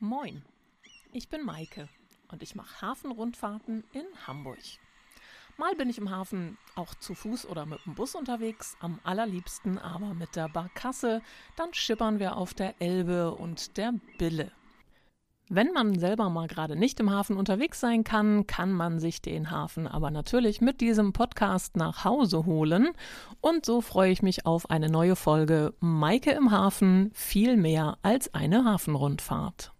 Moin, ich bin Maike und ich mache Hafenrundfahrten in Hamburg. Mal bin ich im Hafen auch zu Fuß oder mit dem Bus unterwegs, am allerliebsten aber mit der Barkasse. Dann schippern wir auf der Elbe und der Bille. Wenn man selber mal gerade nicht im Hafen unterwegs sein kann, kann man sich den Hafen aber natürlich mit diesem Podcast nach Hause holen. Und so freue ich mich auf eine neue Folge Maike im Hafen, viel mehr als eine Hafenrundfahrt.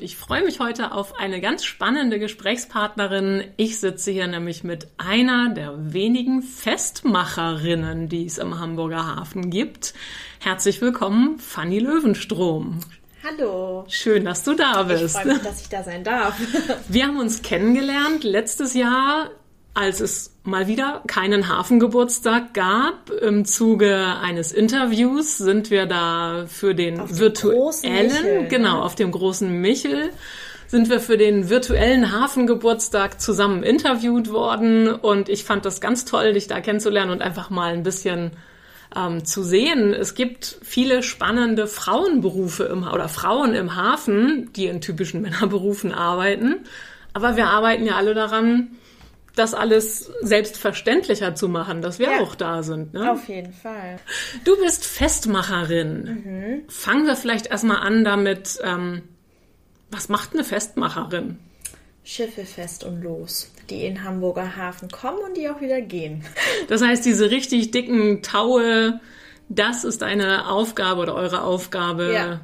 Ich freue mich heute auf eine ganz spannende Gesprächspartnerin. Ich sitze hier nämlich mit einer der wenigen Festmacherinnen, die es im Hamburger Hafen gibt. Herzlich willkommen, Fanny Löwenstrom. Hallo. Schön, dass du da bist. Ich freue mich, dass ich da sein darf. Wir haben uns kennengelernt letztes Jahr, als es mal wieder keinen Hafengeburtstag gab. Im Zuge eines Interviews sind wir da für den Auf virtuellen, Michel, genau, ne? auf dem großen Michel sind wir für den virtuellen Hafengeburtstag zusammen interviewt worden und ich fand das ganz toll, dich da kennenzulernen und einfach mal ein bisschen ähm, zu sehen. Es gibt viele spannende Frauenberufe im, oder Frauen im Hafen, die in typischen Männerberufen arbeiten. Aber wir arbeiten ja alle daran, das alles selbstverständlicher zu machen, dass wir Ja. auch da sind. Ne? Auf jeden Fall. Du bist Festmacherin. Fangen wir vielleicht erstmal an damit, ähm, was macht eine Festmacherin? Schiffe fest und los, die in Hamburger Hafen kommen und die auch wieder gehen. Das heißt, diese richtig dicken Taue, das ist eine Aufgabe oder eure Aufgabe, Ja.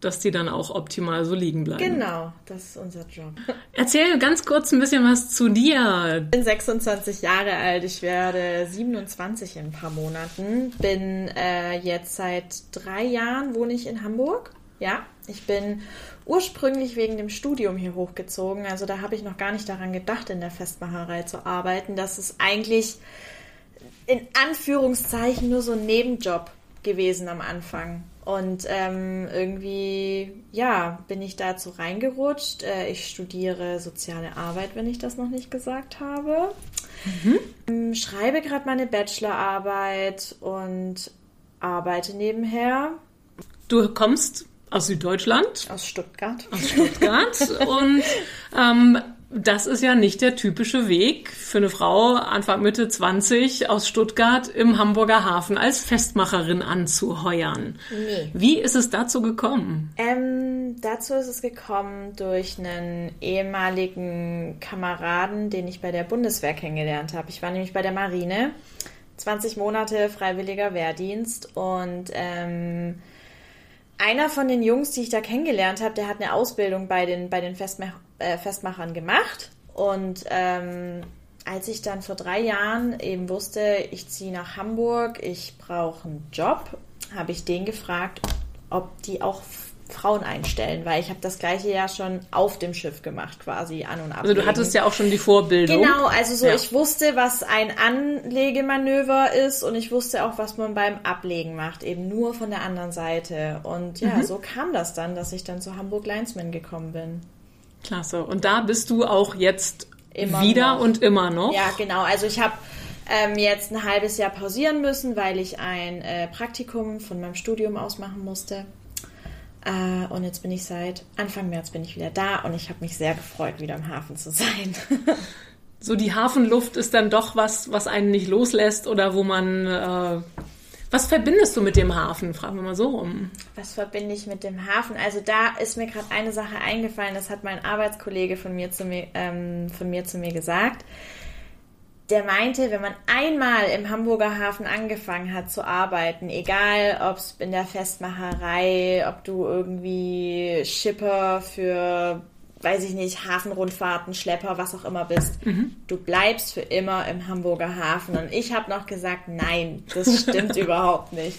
Dass die dann auch optimal so liegen bleiben. Genau, das ist unser Job. Erzähl ganz kurz ein bisschen was zu dir. Ich bin 26 Jahre alt, ich werde 27 in ein paar Monaten. Bin äh, jetzt seit drei Jahren wohne ich in Hamburg. Ja, ich bin ursprünglich wegen dem Studium hier hochgezogen. Also da habe ich noch gar nicht daran gedacht, in der Festmacherei zu arbeiten. Das ist eigentlich in Anführungszeichen nur so ein Nebenjob gewesen am Anfang. Und ähm, irgendwie, ja, bin ich dazu reingerutscht. Äh, ich studiere soziale Arbeit, wenn ich das noch nicht gesagt habe. Ähm, Schreibe gerade meine Bachelorarbeit und arbeite nebenher Du kommst aus Süddeutschland, aus Stuttgart. aus Stuttgart und ähm, das ist ja nicht der typische Weg für eine Frau Anfang Mitte 20 aus Stuttgart im Hamburger Hafen als Festmacherin anzuheuern. Nee. Wie ist es dazu gekommen? Ähm, dazu ist es gekommen durch einen ehemaligen Kameraden, den ich bei der Bundeswehr kennengelernt habe. Ich war nämlich bei der Marine, 20 Monate freiwilliger Wehrdienst und ähm, einer von den Jungs, die ich da kennengelernt habe, der hat eine Ausbildung bei den, bei den Festmach äh, Festmachern gemacht. Und ähm, als ich dann vor drei Jahren eben wusste, ich ziehe nach Hamburg, ich brauche einen Job, habe ich den gefragt, ob die auch Frauen einstellen, weil ich habe das gleiche Jahr schon auf dem Schiff gemacht, quasi an und ab. Also du hattest ja auch schon die Vorbildung. Genau, also so, Ja. ich wusste, was ein Anlegemanöver ist und ich wusste auch, was man beim Ablegen macht, eben nur von der anderen Seite. Und ja, Mhm. so kam das dann, dass ich dann zu Hamburg Linesman gekommen bin. Klasse. Und da bist du auch jetzt Immer wieder noch. und immer noch. Ja, genau. Also ich habe ähm, jetzt ein halbes Jahr pausieren müssen, weil ich ein äh, Praktikum von meinem Studium aus machen musste. Äh, und jetzt bin ich seit Anfang März bin ich wieder da und ich habe mich sehr gefreut, wieder im Hafen zu sein. So die Hafenluft ist dann doch was, was einen nicht loslässt oder wo man. Äh, was verbindest du mit dem Hafen? Fragen wir mal so rum. Was verbinde ich mit dem Hafen? Also da ist mir gerade eine Sache eingefallen, das hat mein Arbeitskollege von mir zu mir, ähm, von mir, zu mir gesagt. Der meinte, wenn man einmal im Hamburger Hafen angefangen hat zu arbeiten, egal ob es in der Festmacherei, ob du irgendwie Schipper für, weiß ich nicht, Hafenrundfahrten, Schlepper, was auch immer bist, du bleibst für immer im Hamburger Hafen. Und ich habe noch gesagt, nein, das stimmt überhaupt nicht.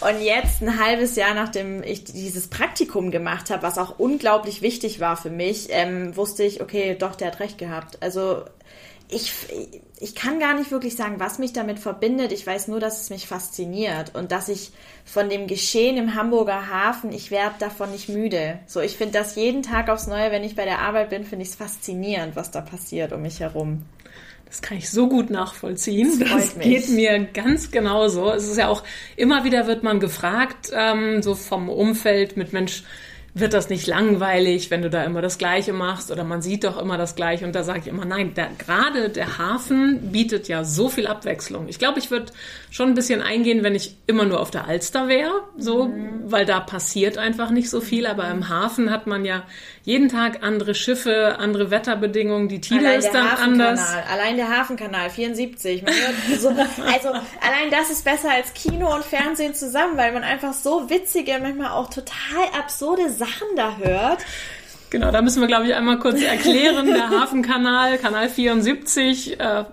Und jetzt, ein halbes Jahr nachdem ich dieses Praktikum gemacht habe, was auch unglaublich wichtig war für mich, ähm, wusste ich, okay, doch, der hat recht gehabt. Also ich, ich kann gar nicht wirklich sagen, was mich damit verbindet. Ich weiß nur, dass es mich fasziniert und dass ich von dem Geschehen im Hamburger Hafen, ich werde davon nicht müde. So, ich finde das jeden Tag aufs Neue, wenn ich bei der Arbeit bin, finde ich es faszinierend, was da passiert um mich herum. Das kann ich so gut nachvollziehen. Das Das, freut mich. geht mir ganz genauso. Es ist ja auch, immer wieder wird man gefragt, ähm, so vom Umfeld mit Mensch, wird das nicht langweilig, wenn du da immer das Gleiche machst oder man sieht doch immer das Gleiche und da sage ich immer, nein, der, gerade der Hafen bietet ja so viel Abwechslung. Ich glaube, ich würde schon ein bisschen eingehen, wenn ich immer nur auf der Alster wäre, so, mhm. weil da passiert einfach nicht so viel, aber im Hafen hat man ja jeden Tag andere Schiffe, andere Wetterbedingungen, die Tide ist dann anders. Allein der Hafenkanal 74. So, also allein das ist besser als Kino und Fernsehen zusammen, weil man einfach so witzige, manchmal auch total absurde Sachen da hört. Genau, da müssen wir, glaube ich, einmal kurz erklären. Der Hafenkanal, Kanal 74, äh,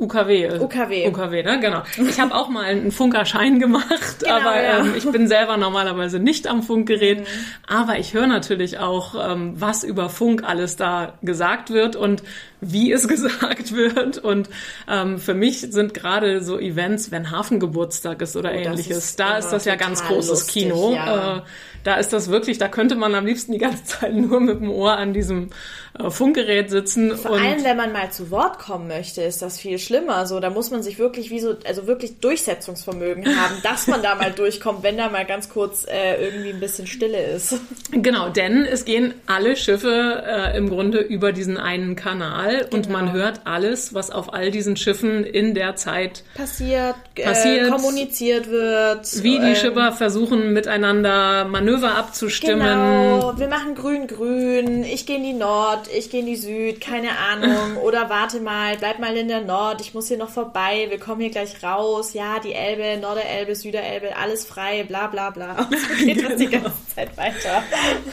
UKW. UKW. UKW, ne? Genau. Ich habe auch mal einen Funkerschein gemacht, genau, aber ja. ähm, ich bin selber normalerweise nicht am Funkgerät. Mhm. Aber ich höre natürlich auch, ähm, was über Funk alles da gesagt wird und wie es gesagt wird. Und ähm, für mich sind gerade so Events, wenn Hafengeburtstag ist oder oh, ähnliches, ist da ist das ja ganz großes lustig, Kino. Ja. Äh, da ist das wirklich, da könnte man am liebsten die ganze Zeit nur mit dem Ohr an diesem äh, Funkgerät sitzen. Vor allem, wenn man mal zu Wort kommen möchte, ist das viel schlimmer. So, da muss man sich wirklich wie so, also wirklich Durchsetzungsvermögen haben, dass man da mal durchkommt, wenn da mal ganz kurz äh, irgendwie ein bisschen Stille ist. Genau, denn es gehen alle Schiffe äh, im Grunde über diesen einen Kanal genau. und man genau. hört alles, was auf all diesen Schiffen in der Zeit passiert, äh, passiert kommuniziert wird. Wie die ähm, Schipper versuchen, miteinander Manöver abzustimmen. Genau, wir machen grün-grün, ich gehe in die Nord, ich gehe in die Süd, keine Ahnung. Oder warte mal, bleib mal in der Nord, ich muss hier noch vorbei, wir kommen hier gleich raus. Ja, die Elbe, Norderelbe, Süderelbe, alles frei, bla bla bla. Und so geht genau. das die genau. ganze Zeit weiter.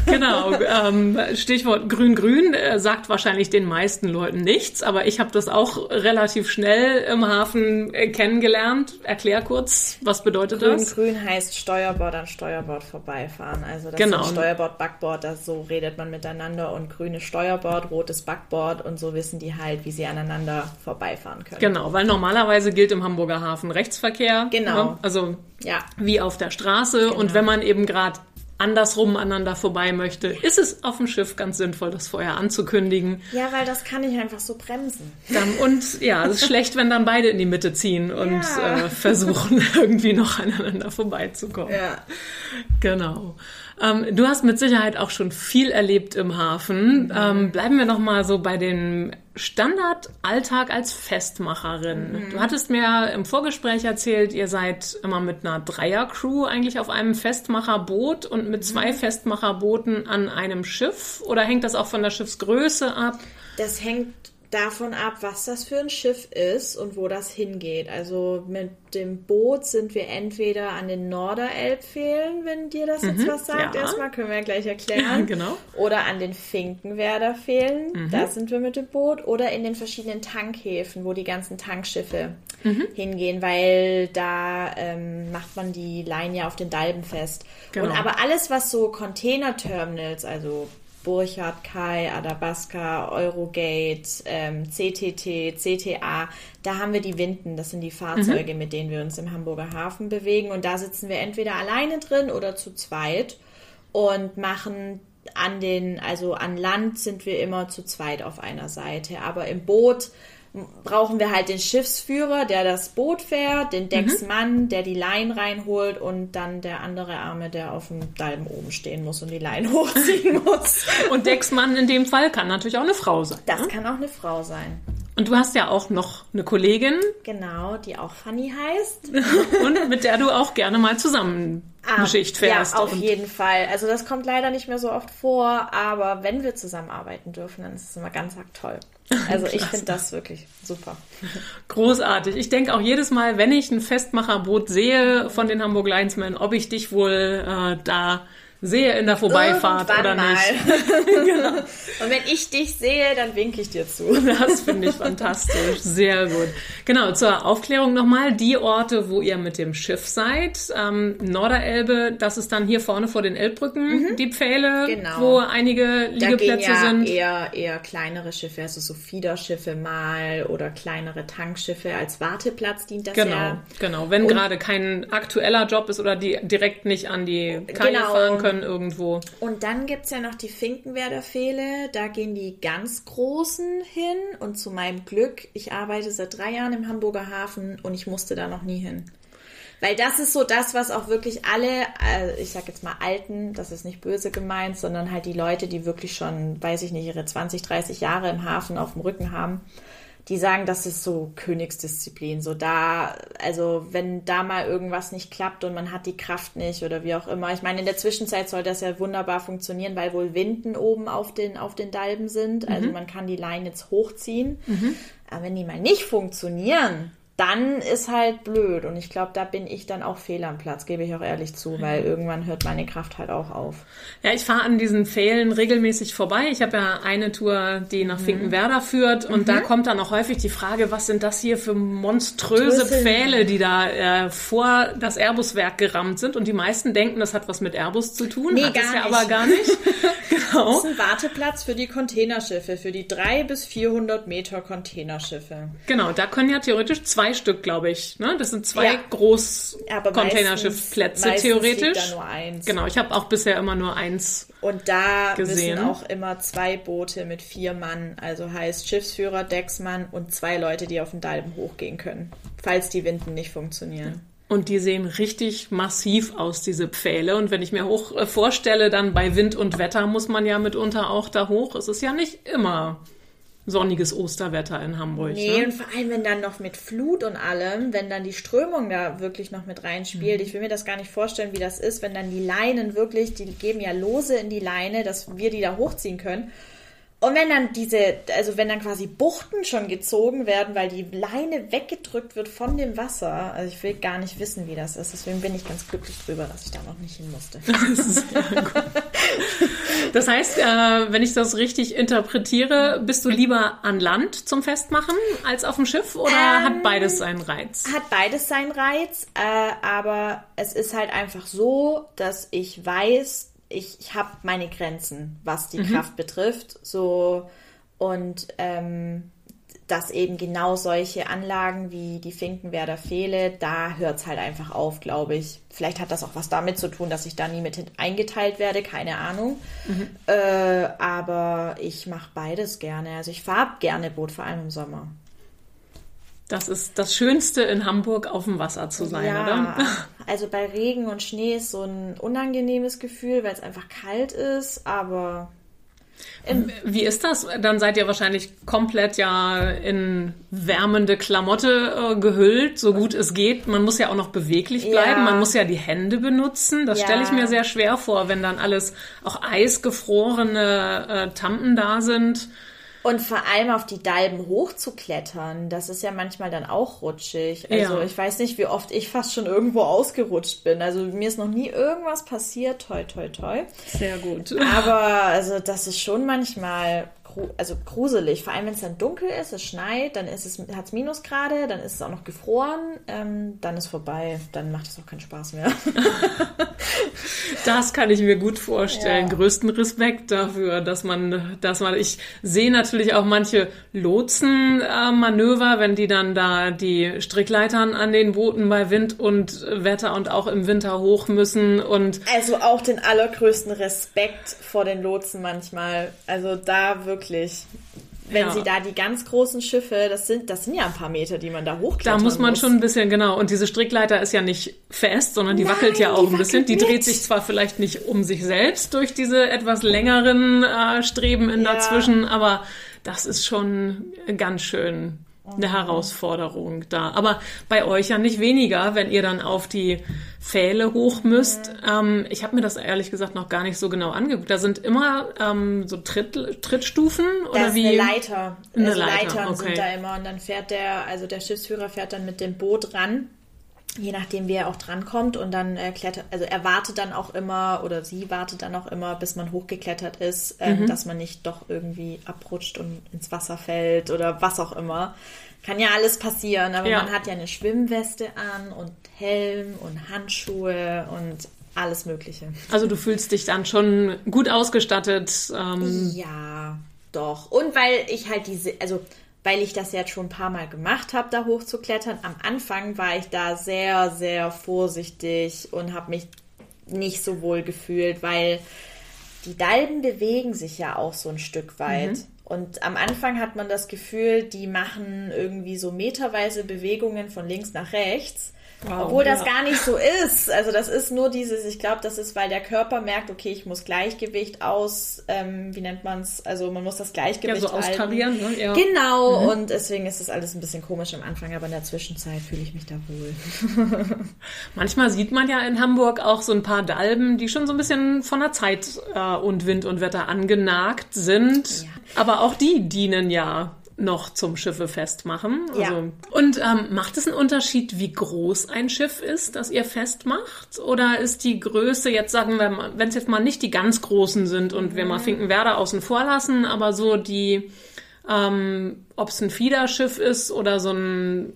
Genau, ähm, Stichwort grün-grün äh, sagt wahrscheinlich den meisten Leuten nichts, aber ich habe das auch relativ schnell im Hafen äh, kennengelernt. Erklär kurz, was bedeutet grün, das? Grün heißt Steuerbord an Steuerbord vorbeifahren. Also das genau. ist Steuerbord, Backbord, das, so redet man miteinander und grüne Steuerbord, rotes Backbord und so wissen die halt, wie sie aneinander vorbeifahren können. Genau, weil normalerweise gilt im Hamburger Hafen Rechtsverkehr. Genau. Ne? Also ja. wie auf der Straße. Genau. Und wenn man eben gerade andersrum aneinander vorbei möchte, ist es auf dem Schiff ganz sinnvoll, das vorher anzukündigen. Ja, weil das kann ich einfach so bremsen. Dann, und ja, es ist schlecht, wenn dann beide in die Mitte ziehen und ja. äh, versuchen, irgendwie noch aneinander vorbeizukommen. Ja. Genau. Ähm, du hast mit Sicherheit auch schon viel erlebt im Hafen. Ähm, bleiben wir noch mal so bei dem Standardalltag als Festmacherin. Mhm. Du hattest mir im Vorgespräch erzählt, ihr seid immer mit einer Dreiercrew eigentlich auf einem Festmacherboot und mit zwei mhm. Festmacherbooten an einem Schiff. Oder hängt das auch von der Schiffsgröße ab? Das hängt davon ab, was das für ein Schiff ist und wo das hingeht. Also mit dem Boot sind wir entweder an den Norderelbfehlen, wenn dir das jetzt mhm, was sagt. Ja. Erstmal können wir ja gleich erklären. genau. Oder an den Finkenwerder Fehlen, mhm. da sind wir mit dem Boot. Oder in den verschiedenen Tankhäfen, wo die ganzen Tankschiffe mhm. hingehen, weil da ähm, macht man die Line ja auf den Dalben fest. Genau. Und aber alles, was so Container-Terminals, also Burchard, Kai, Adabaska, Eurogate, ähm, CTT, CTA, da haben wir die Winden, das sind die Fahrzeuge, mhm. mit denen wir uns im Hamburger Hafen bewegen. Und da sitzen wir entweder alleine drin oder zu zweit und machen an den, also an Land sind wir immer zu zweit auf einer Seite, aber im Boot brauchen wir halt den Schiffsführer, der das Boot fährt, den Decksmann, mhm. der die Leinen reinholt und dann der andere Arme, der auf dem Dalm oben stehen muss und die Leinen hochziehen muss. und Decksmann in dem Fall kann natürlich auch eine Frau sein. Das ne? kann auch eine Frau sein. Und du hast ja auch noch eine Kollegin. Genau, die auch Fanny heißt. und mit der du auch gerne mal zusammen ah, Schicht fährst. Ja, auf jeden Fall. Also das kommt leider nicht mehr so oft vor, aber wenn wir zusammenarbeiten dürfen, dann ist es immer ganz arg toll. Also ich finde das wirklich super. Großartig. Ich denke auch jedes Mal, wenn ich ein Festmacherboot sehe von den Hamburg Linesmen, ob ich dich wohl äh, da sehe in der Vorbeifahrt Irgendwann oder mal. nicht. genau. Und wenn ich dich sehe, dann winke ich dir zu. Das finde ich fantastisch. Sehr gut. Genau, zur Aufklärung nochmal. Die Orte, wo ihr mit dem Schiff seid, ähm, Norderelbe, das ist dann hier vorne vor den Elbbrücken, mhm. die Pfähle, genau. wo einige Liegeplätze da gehen ja Eher, eher kleinere Schiffe, also so Fiederschiffe mal oder kleinere Tankschiffe. Als Warteplatz dient das genau, ja. Genau, wenn gerade kein aktueller Job ist oder die direkt nicht an die Kaje genau. fahren können können irgendwo. Und dann gibt es ja noch die Finkenwerder Pfähle. Da gehen die ganz Großen hin. Und zu meinem Glück, ich arbeite seit drei Jahren im Hamburger Hafen und ich musste da noch nie hin. Weil das ist so das, was auch wirklich alle, äh, ich sag jetzt mal Alten, das ist nicht böse gemeint, sondern halt die Leute, die wirklich schon, weiß ich nicht, ihre 20, 30 Jahre im Hafen auf dem Rücken haben, die sagen, das ist so Königsdisziplin. So da, also wenn da mal irgendwas nicht klappt und man hat die Kraft nicht oder wie auch immer. Ich meine, in der Zwischenzeit soll das ja wunderbar funktionieren, weil wohl Winden oben auf den, auf den Dalben sind. Also mhm. man kann die Leine jetzt hochziehen. Mhm. Aber wenn die mal nicht funktionieren, dann ist halt blöd. Und ich glaube, da bin ich dann auch fehl am Platz, gebe ich auch ehrlich zu, weil irgendwann hört meine Kraft halt auch auf. Ja, ich fahre an diesen Pfählen regelmäßig vorbei. Ich habe ja eine Tour, die nach mhm. Finkenwerder führt. Und mhm. da kommt dann auch häufig die Frage, was sind das hier für monströse Drüssel. Pfähle, die da äh, vor das Airbus-Werk gerammt sind. Und die meisten denken, das hat was mit Airbus zu tun. Nee, hat gar es ja aber gar nicht. genau. Das ist ein Warteplatz für die Containerschiffe, für die drei bis 400 Meter Containerschiffe. Genau, da können ja theoretisch zwei zwei Stück, glaube ich. Ne? Das sind zwei ja. Groß-Containerschiffplätze theoretisch. Da nur eins. Genau, ich habe auch bisher immer nur eins. Und da gesehen. müssen auch immer zwei Boote mit vier Mann, also heißt Schiffsführer, Decksmann und zwei Leute, die auf den Dalben hochgehen können, falls die Winden nicht funktionieren. Und die sehen richtig massiv aus, diese Pfähle. Und wenn ich mir hoch äh, vorstelle, dann bei Wind und Wetter muss man ja mitunter auch da hoch. Es ist ja nicht immer sonniges Osterwetter in Hamburg. Nee, ne? und vor allem, wenn dann noch mit Flut und allem, wenn dann die Strömung da wirklich noch mit reinspielt. Mhm. Ich will mir das gar nicht vorstellen, wie das ist, wenn dann die Leinen wirklich, die geben ja Lose in die Leine, dass wir die da hochziehen können. Und wenn dann diese, also wenn dann quasi Buchten schon gezogen werden, weil die Leine weggedrückt wird von dem Wasser, also ich will gar nicht wissen, wie das ist. Deswegen bin ich ganz glücklich drüber, dass ich da noch nicht hin musste. Das, heißt, äh, wenn ich das richtig interpretiere, bist du lieber an Land zum Festmachen als auf dem Schiff oder ähm, hat beides seinen Reiz? Hat beides seinen Reiz, äh, aber es ist halt einfach so, dass ich weiß, ich, ich habe meine Grenzen, was die mhm. Kraft betrifft. So und ähm, dass eben genau solche Anlagen wie die Finkenwerder Fehle, da hört es halt einfach auf, glaube ich. Vielleicht hat das auch was damit zu tun, dass ich da nie mit eingeteilt werde, keine Ahnung. Mhm. Äh, aber ich mache beides gerne. Also ich fahre gerne Boot, vor allem im Sommer. Das ist das Schönste in Hamburg auf dem Wasser zu sein, ja, oder? Also bei Regen und Schnee ist so ein unangenehmes Gefühl, weil es einfach kalt ist, aber. Wie ist das? Dann seid ihr wahrscheinlich komplett ja in wärmende Klamotte äh, gehüllt, so gut es geht. Man muss ja auch noch beweglich bleiben, ja. man muss ja die Hände benutzen. Das ja. stelle ich mir sehr schwer vor, wenn dann alles auch eisgefrorene äh, Tampen da sind. Und vor allem auf die Dalben hochzuklettern, das ist ja manchmal dann auch rutschig. Also ja. ich weiß nicht, wie oft ich fast schon irgendwo ausgerutscht bin. Also mir ist noch nie irgendwas passiert, toi, toi, toi. Sehr gut. Aber also das ist schon manchmal also gruselig. Vor allem, wenn es dann dunkel ist, es schneit, dann ist es, hat es Minusgrade, dann ist es auch noch gefroren, ähm, dann ist vorbei. Dann macht es auch keinen Spaß mehr. das kann ich mir gut vorstellen. Ja. Größten Respekt dafür, dass man, dass man, ich sehe natürlich auch manche Lotsenmanöver, äh, wenn die dann da die Strickleitern an den Booten bei Wind und Wetter und auch im Winter hoch müssen und. Also auch den allergrößten Respekt vor den Lotsen manchmal. Also da wirklich wirklich. Wenn ja. sie da die ganz großen Schiffe, das sind, das sind ja ein paar Meter, die man da hochklettern Da muss man muss. schon ein bisschen, genau. Und diese Strickleiter ist ja nicht fest, sondern die Nein, wackelt ja auch ein bisschen. Die dreht sich zwar vielleicht nicht um sich selbst durch diese etwas längeren äh, Streben in ja. dazwischen, aber das ist schon ganz schön eine Herausforderung da. Aber bei euch ja nicht weniger, wenn ihr dann auf die Pfähle hoch müsst. Ähm, ich habe mir das ehrlich gesagt noch gar nicht so genau angeguckt. Da sind immer ähm, so Tritt, Trittstufen oder das wie? Eine Leiter. Eine also Leiter. Leitern okay. sind da immer und dann fährt der, also der Schiffsführer fährt dann mit dem Boot ran je nachdem, wie er auch drankommt und dann äh, klettert, also er wartet dann auch immer oder sie wartet dann auch immer, bis man hochgeklettert ist, äh, mhm. dass man nicht doch irgendwie abrutscht und ins Wasser fällt oder was auch immer. Kann ja alles passieren, aber ja. man hat ja eine Schwimmweste an und Helm und Handschuhe und alles Mögliche. Also du fühlst dich dann schon gut ausgestattet. Ähm. Ja, doch. Und weil ich halt diese, also weil ich das jetzt schon ein paar Mal gemacht habe, da hochzuklettern. Am Anfang war ich da sehr, sehr vorsichtig und habe mich nicht so wohl gefühlt, weil die Dalben bewegen sich ja auch so ein Stück weit. Mhm. Und am Anfang hat man das Gefühl, die machen irgendwie so meterweise Bewegungen von links nach rechts. Wow, Obwohl das gar nicht so ist. Also das ist nur dieses, ich glaube, das ist, weil der Körper merkt, okay, ich muss Gleichgewicht aus, ähm, wie nennt man es? Also man muss das Gleichgewicht ja, so austarieren. Ne? Ja. Genau, mhm. und deswegen ist das alles ein bisschen komisch am Anfang, aber in der Zwischenzeit fühle ich mich da wohl. Manchmal sieht man ja in Hamburg auch so ein paar Dalben, die schon so ein bisschen von der Zeit äh, und Wind und Wetter angenagt sind. Ja. Aber auch die dienen ja noch zum Schiffe festmachen. Also, ja. Und ähm, macht es einen Unterschied, wie groß ein Schiff ist, das ihr festmacht? Oder ist die Größe, jetzt sagen wir, wenn es jetzt mal nicht die ganz großen sind und mhm. wir mal mhm. Finkenwerder außen vor lassen, aber so die, ähm, ob es ein Fiederschiff ist oder so ein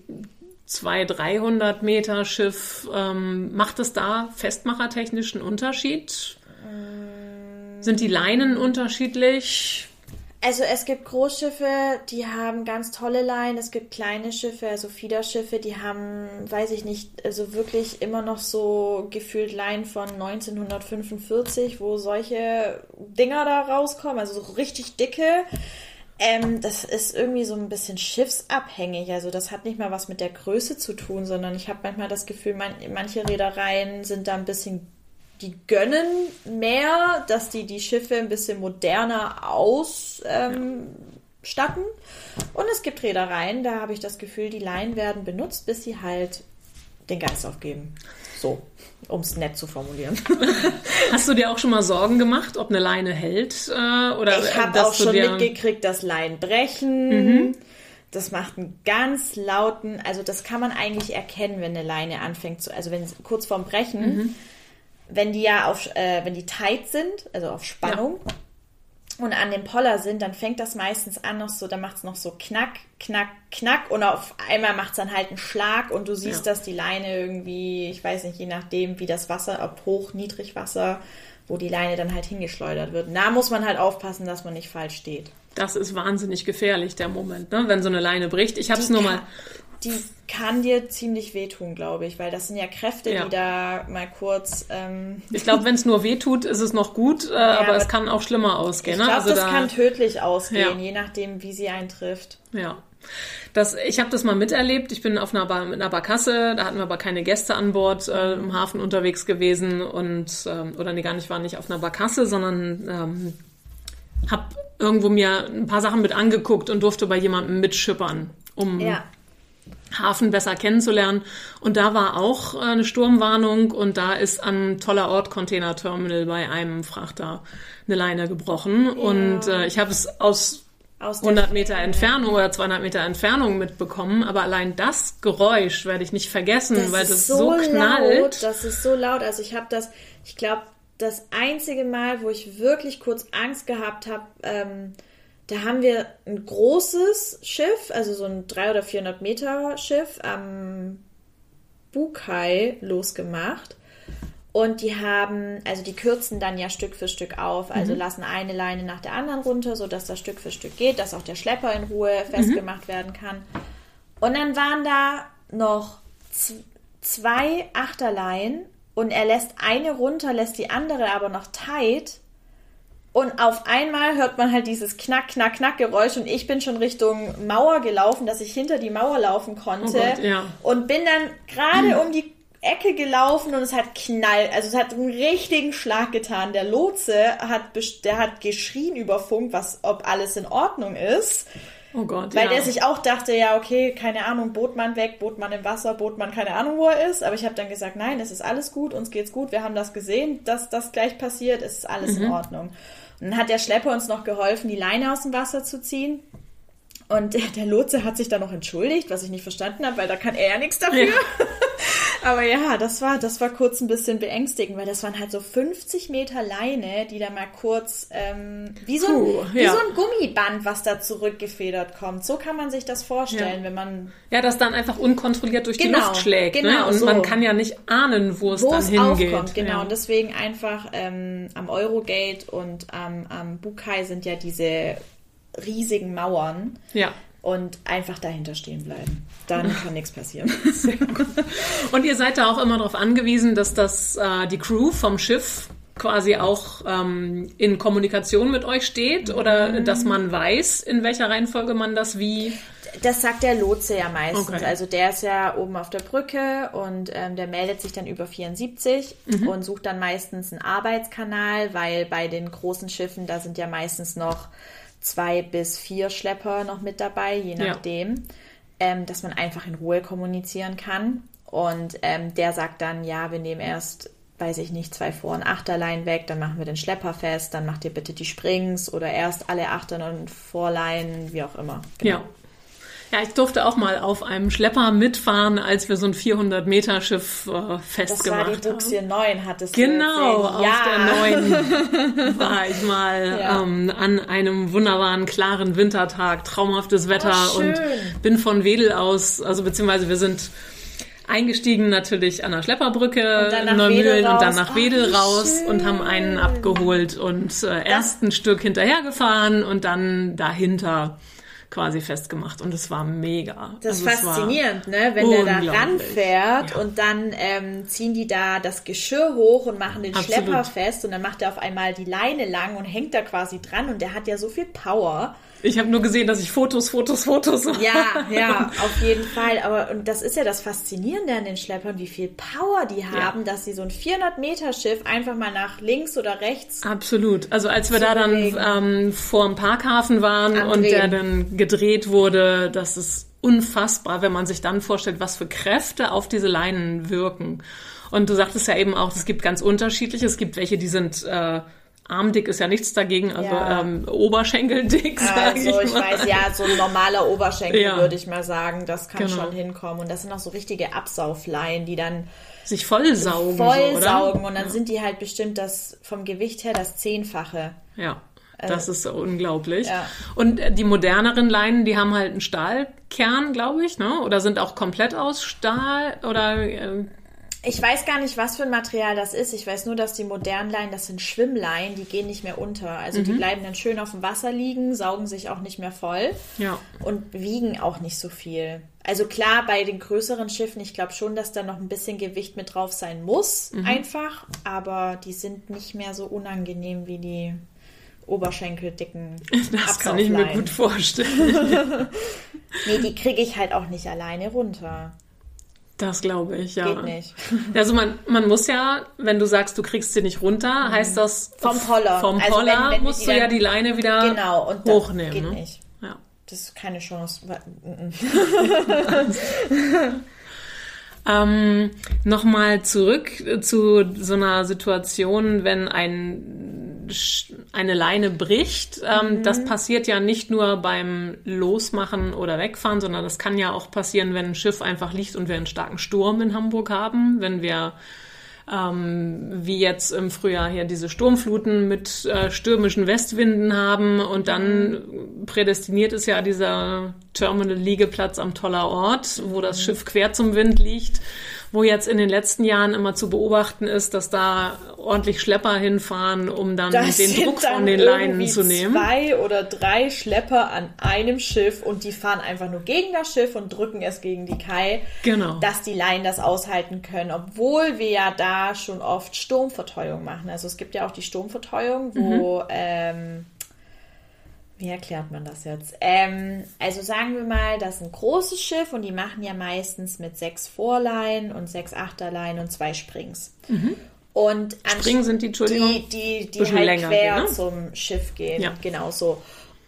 200, 300 Meter Schiff, ähm, macht es da festmachertechnisch einen Unterschied? Mhm. Sind die Leinen unterschiedlich? Also es gibt Großschiffe, die haben ganz tolle Leinen. Es gibt kleine Schiffe, also Fiederschiffe, die haben, weiß ich nicht, also wirklich immer noch so gefühlt Leinen von 1945, wo solche Dinger da rauskommen, also so richtig dicke. Ähm, das ist irgendwie so ein bisschen schiffsabhängig. Also das hat nicht mal was mit der Größe zu tun, sondern ich habe manchmal das Gefühl, man, manche Reedereien sind da ein bisschen die gönnen mehr, dass die die Schiffe ein bisschen moderner ausstatten. Ähm, Und es gibt Reedereien, da habe ich das Gefühl, die Leinen werden benutzt, bis sie halt den Geist aufgeben. So, um es nett zu formulieren. Hast du dir auch schon mal Sorgen gemacht, ob eine Leine hält? Äh, oder ich habe auch schon mitgekriegt, dass Leinen brechen. Mhm. Das macht einen ganz lauten, also das kann man eigentlich erkennen, wenn eine Leine anfängt zu, also wenn kurz vorm Brechen, mhm wenn die ja auf, äh, wenn die tight sind, also auf Spannung, ja. und an dem Poller sind, dann fängt das meistens an noch so, dann macht es noch so knack, knack, knack und auf einmal macht es dann halt einen Schlag und du siehst, ja. dass die Leine irgendwie, ich weiß nicht, je nachdem, wie das Wasser, ob hoch, niedrig Wasser, wo die Leine dann halt hingeschleudert wird. da muss man halt aufpassen, dass man nicht falsch steht. Das ist wahnsinnig gefährlich, der Moment, ne? wenn so eine Leine bricht. Ich habe es nur mal die kann dir ziemlich wehtun, glaube ich, weil das sind ja Kräfte, ja. die da mal kurz. Ähm ich glaube, wenn es nur wehtut, ist es noch gut, äh, ja, aber, es kann auch schlimmer ausgehen. Ich glaube, ne? also das da, kann tödlich ausgehen, ja. je nachdem, wie sie eintrifft. Ja. Das, ich habe das mal miterlebt. Ich bin auf einer, Bar, einer Barkasse, da hatten wir aber keine Gäste an Bord äh, im Hafen unterwegs gewesen und ähm, oder nee, gar nicht, war nicht auf einer Barkasse, sondern ähm, habe irgendwo mir ein paar Sachen mit angeguckt und durfte bei jemandem mitschippern, um ja. Hafen besser kennenzulernen. Und da war auch äh, eine Sturmwarnung und da ist am toller Ort Container Terminal bei einem Frachter eine Leine gebrochen. Ja. Und äh, ich habe es aus, aus 100 Meter Entfernung oder 200 Meter Entfernung mitbekommen, aber allein das Geräusch werde ich nicht vergessen, das weil das so, so knallt. Laut, das ist so laut. Also ich habe das, ich glaube, das einzige Mal, wo ich wirklich kurz Angst gehabt habe, ähm, da haben wir ein großes Schiff, also so ein 300 oder 400 Meter Schiff am Bukai losgemacht. Und die haben, also die kürzen dann ja Stück für Stück auf, also mhm. lassen eine Leine nach der anderen runter, sodass das Stück für Stück geht, dass auch der Schlepper in Ruhe festgemacht mhm. werden kann. Und dann waren da noch zwei Achterlein und er lässt eine runter, lässt die andere aber noch tight und auf einmal hört man halt dieses Knack, Knack, Knack Geräusch und ich bin schon Richtung Mauer gelaufen, dass ich hinter die Mauer laufen konnte. Oh Gott, ja. Und bin dann gerade hm. um die Ecke gelaufen und es hat knall, also es hat einen richtigen Schlag getan. Der Lotse hat, der hat geschrien über Funk, was, ob alles in Ordnung ist. Oh Gott, Weil ja. der sich auch dachte, ja, okay, keine Ahnung, Bootmann weg, Bootmann im Wasser, Bootmann, keine Ahnung, wo er ist. Aber ich habe dann gesagt, nein, es ist alles gut, uns geht's gut, wir haben das gesehen, dass das gleich passiert, es ist alles mhm. in Ordnung. Dann hat der Schlepper uns noch geholfen, die Leine aus dem Wasser zu ziehen. Und der, der Lotse hat sich dann noch entschuldigt, was ich nicht verstanden habe, weil da kann er ja nichts dafür. Ja. Aber ja, das war, das war kurz ein bisschen beängstigend, weil das waren halt so 50 Meter Leine, die da mal kurz ähm, wie, so Puh, ein, wie ja. so ein Gummiband, was da zurückgefedert kommt. So kann man sich das vorstellen, ja. wenn man. Ja, das dann einfach unkontrolliert durch genau, die Luft schlägt. Ne? Genau, ne? Und so. man kann ja nicht ahnen, wo es wo dann es hingeht. Aufkommt, genau. Ja. Und deswegen einfach ähm, am Eurogate und ähm, am Bukai sind ja diese riesigen Mauern. Ja. Und einfach dahinter stehen bleiben. Dann kann nichts passieren. Und ihr seid da auch immer darauf angewiesen, dass das äh, die Crew vom Schiff quasi auch ähm, in Kommunikation mit euch steht oder Mhm. dass man weiß, in welcher Reihenfolge man das wie. Das sagt der Lotse ja meistens. Okay. Also der ist ja oben auf der Brücke und ähm, der meldet sich dann über 74 Mhm. und sucht dann meistens einen Arbeitskanal, weil bei den großen Schiffen, da sind ja meistens noch zwei bis vier Schlepper noch mit dabei, je Ja. nachdem, ähm, dass man einfach in Ruhe kommunizieren kann. Und ähm, der sagt dann, ja, wir nehmen erst, weiß ich nicht, zwei Vor- und Achterlein weg, dann machen wir den Schlepper fest, dann macht ihr bitte die Springs oder erst alle Achtern und Vorlein, wie auch immer. Genau. Ja. Ja, ich durfte auch mal auf einem Schlepper mitfahren, als wir so ein 400-Meter-Schiff äh, Das war festgemacht die haben. Buchse 9, hattest Genau, du auf erzählt. der neuen war ich mal Ja. ähm, an einem wunderbaren, klaren Wintertag, traumhaftes Wetter Oh, und bin von Wedel aus, also beziehungsweise wir sind eingestiegen natürlich an der Schlepperbrücke Und dann nach in Neumühlen Wedel und dann raus. nach Oh, Wedel raus schön. und haben einen abgeholt und äh, erst ein Stück hinterhergefahren und dann dahinter quasi festgemacht und es war mega. Das ist Also faszinierend, ne? Wenn der da ranfährt Ja. und dann ähm, ziehen die da das Geschirr hoch und machen den Absolut. Schlepper fest und dann macht er auf einmal die Leine lang und hängt da quasi dran und der hat ja so viel Power. Ich habe nur gesehen, dass ich Fotos, Fotos, Fotos Ja, ja, auf jeden Fall. Aber und das ist ja das Faszinierende an den Schleppern, wie viel Power die haben, dass sie so ein 400 Meter Schiff einfach mal nach links oder rechts Absolut. Also als wir da dann ähm, vor dem Parkhafen waren Am und der dann gedreht wurde, das ist unfassbar, wenn man sich dann vorstellt, was für Kräfte auf diese Leinen wirken. Und du sagtest ja eben auch, es gibt ganz unterschiedliche. Es gibt welche, die sind äh, armdick ist ja nichts dagegen, also Ja. ähm, Oberschenkeldick, sag Also ich ich mal. weiß, ja, so ein normaler Oberschenkel Ja. würde ich mal sagen, das kann Genau. schon hinkommen. Und das sind auch so richtige Absaufleien, die dann Sich vollsaugen. voll so, und dann sind die halt bestimmt das vom Gewicht her das Zehnfache. Ja, das ist so unglaublich. ja. Und äh, die moderneren Leinen, die haben halt einen Stahlkern, glaube ich, ne? Oder sind auch komplett aus Stahl oder äh, Ich weiß gar nicht, was für ein Material das ist. Ich weiß nur, dass die modernen Leinen, das sind Schwimmleinen, die gehen nicht mehr unter. Also Mhm. die bleiben dann schön auf dem Wasser liegen, saugen sich auch nicht mehr voll ja. und wiegen auch nicht so viel. Also klar, bei den größeren Schiffen, ich glaube schon, dass da noch ein bisschen Gewicht mit drauf sein muss, Mhm. einfach. Aber die sind nicht mehr so unangenehm wie die oberschenkeldicken Das kann ich mir gut vorstellen. Nee, die kriege ich halt auch nicht alleine runter. Das glaube ich, ja. Geht nicht. Also man, man muss ja, wenn du sagst, du kriegst sie nicht runter, heißt das Mhm. Vom Poller. Vom Also Poller wenn- wenn wir musst du ja die Leine wieder Genau, und hochnehmen. geht ne? nicht. Ja. Das ist keine Chance. Ähm, Nochmal zurück zu so einer Situation, wenn ein, eine Leine bricht. Ähm, Mhm. Das passiert ja nicht nur beim Losmachen oder Wegfahren, sondern das kann ja auch passieren, wenn ein Schiff einfach liegt und wir einen starken Sturm in Hamburg haben, wenn wir ähm, wie jetzt im Frühjahr hier diese Sturmfluten mit äh, stürmischen Westwinden haben und dann prädestiniert ist ja dieser Terminal-Liegeplatz am Toller Ort, wo das Schiff quer zum Wind liegt, wo jetzt in den letzten Jahren immer zu beobachten ist, dass da ordentlich Schlepper hinfahren, um dann Das den Druck dann von den Leinen zu nehmen. zwei oder drei Schlepper an einem Schiff und die fahren einfach nur gegen das Schiff und drücken es gegen die Kai, Genau. dass die Leinen das aushalten können, obwohl wir ja da schon oft Sturmverteuung machen. Also es gibt ja auch die Sturmverteuung, wo Mhm. ähm, wie erklärt man das jetzt? Ähm, also sagen wir mal, das ist ein großes Schiff und die machen ja meistens mit sechs Vorleinen und sechs Achterleinen und zwei Springs. Und Mhm. Springen sind die, Entschuldigung, die, die, die halt länger quer gehen, ne? zum Schiff gehen. Ja. Genau so.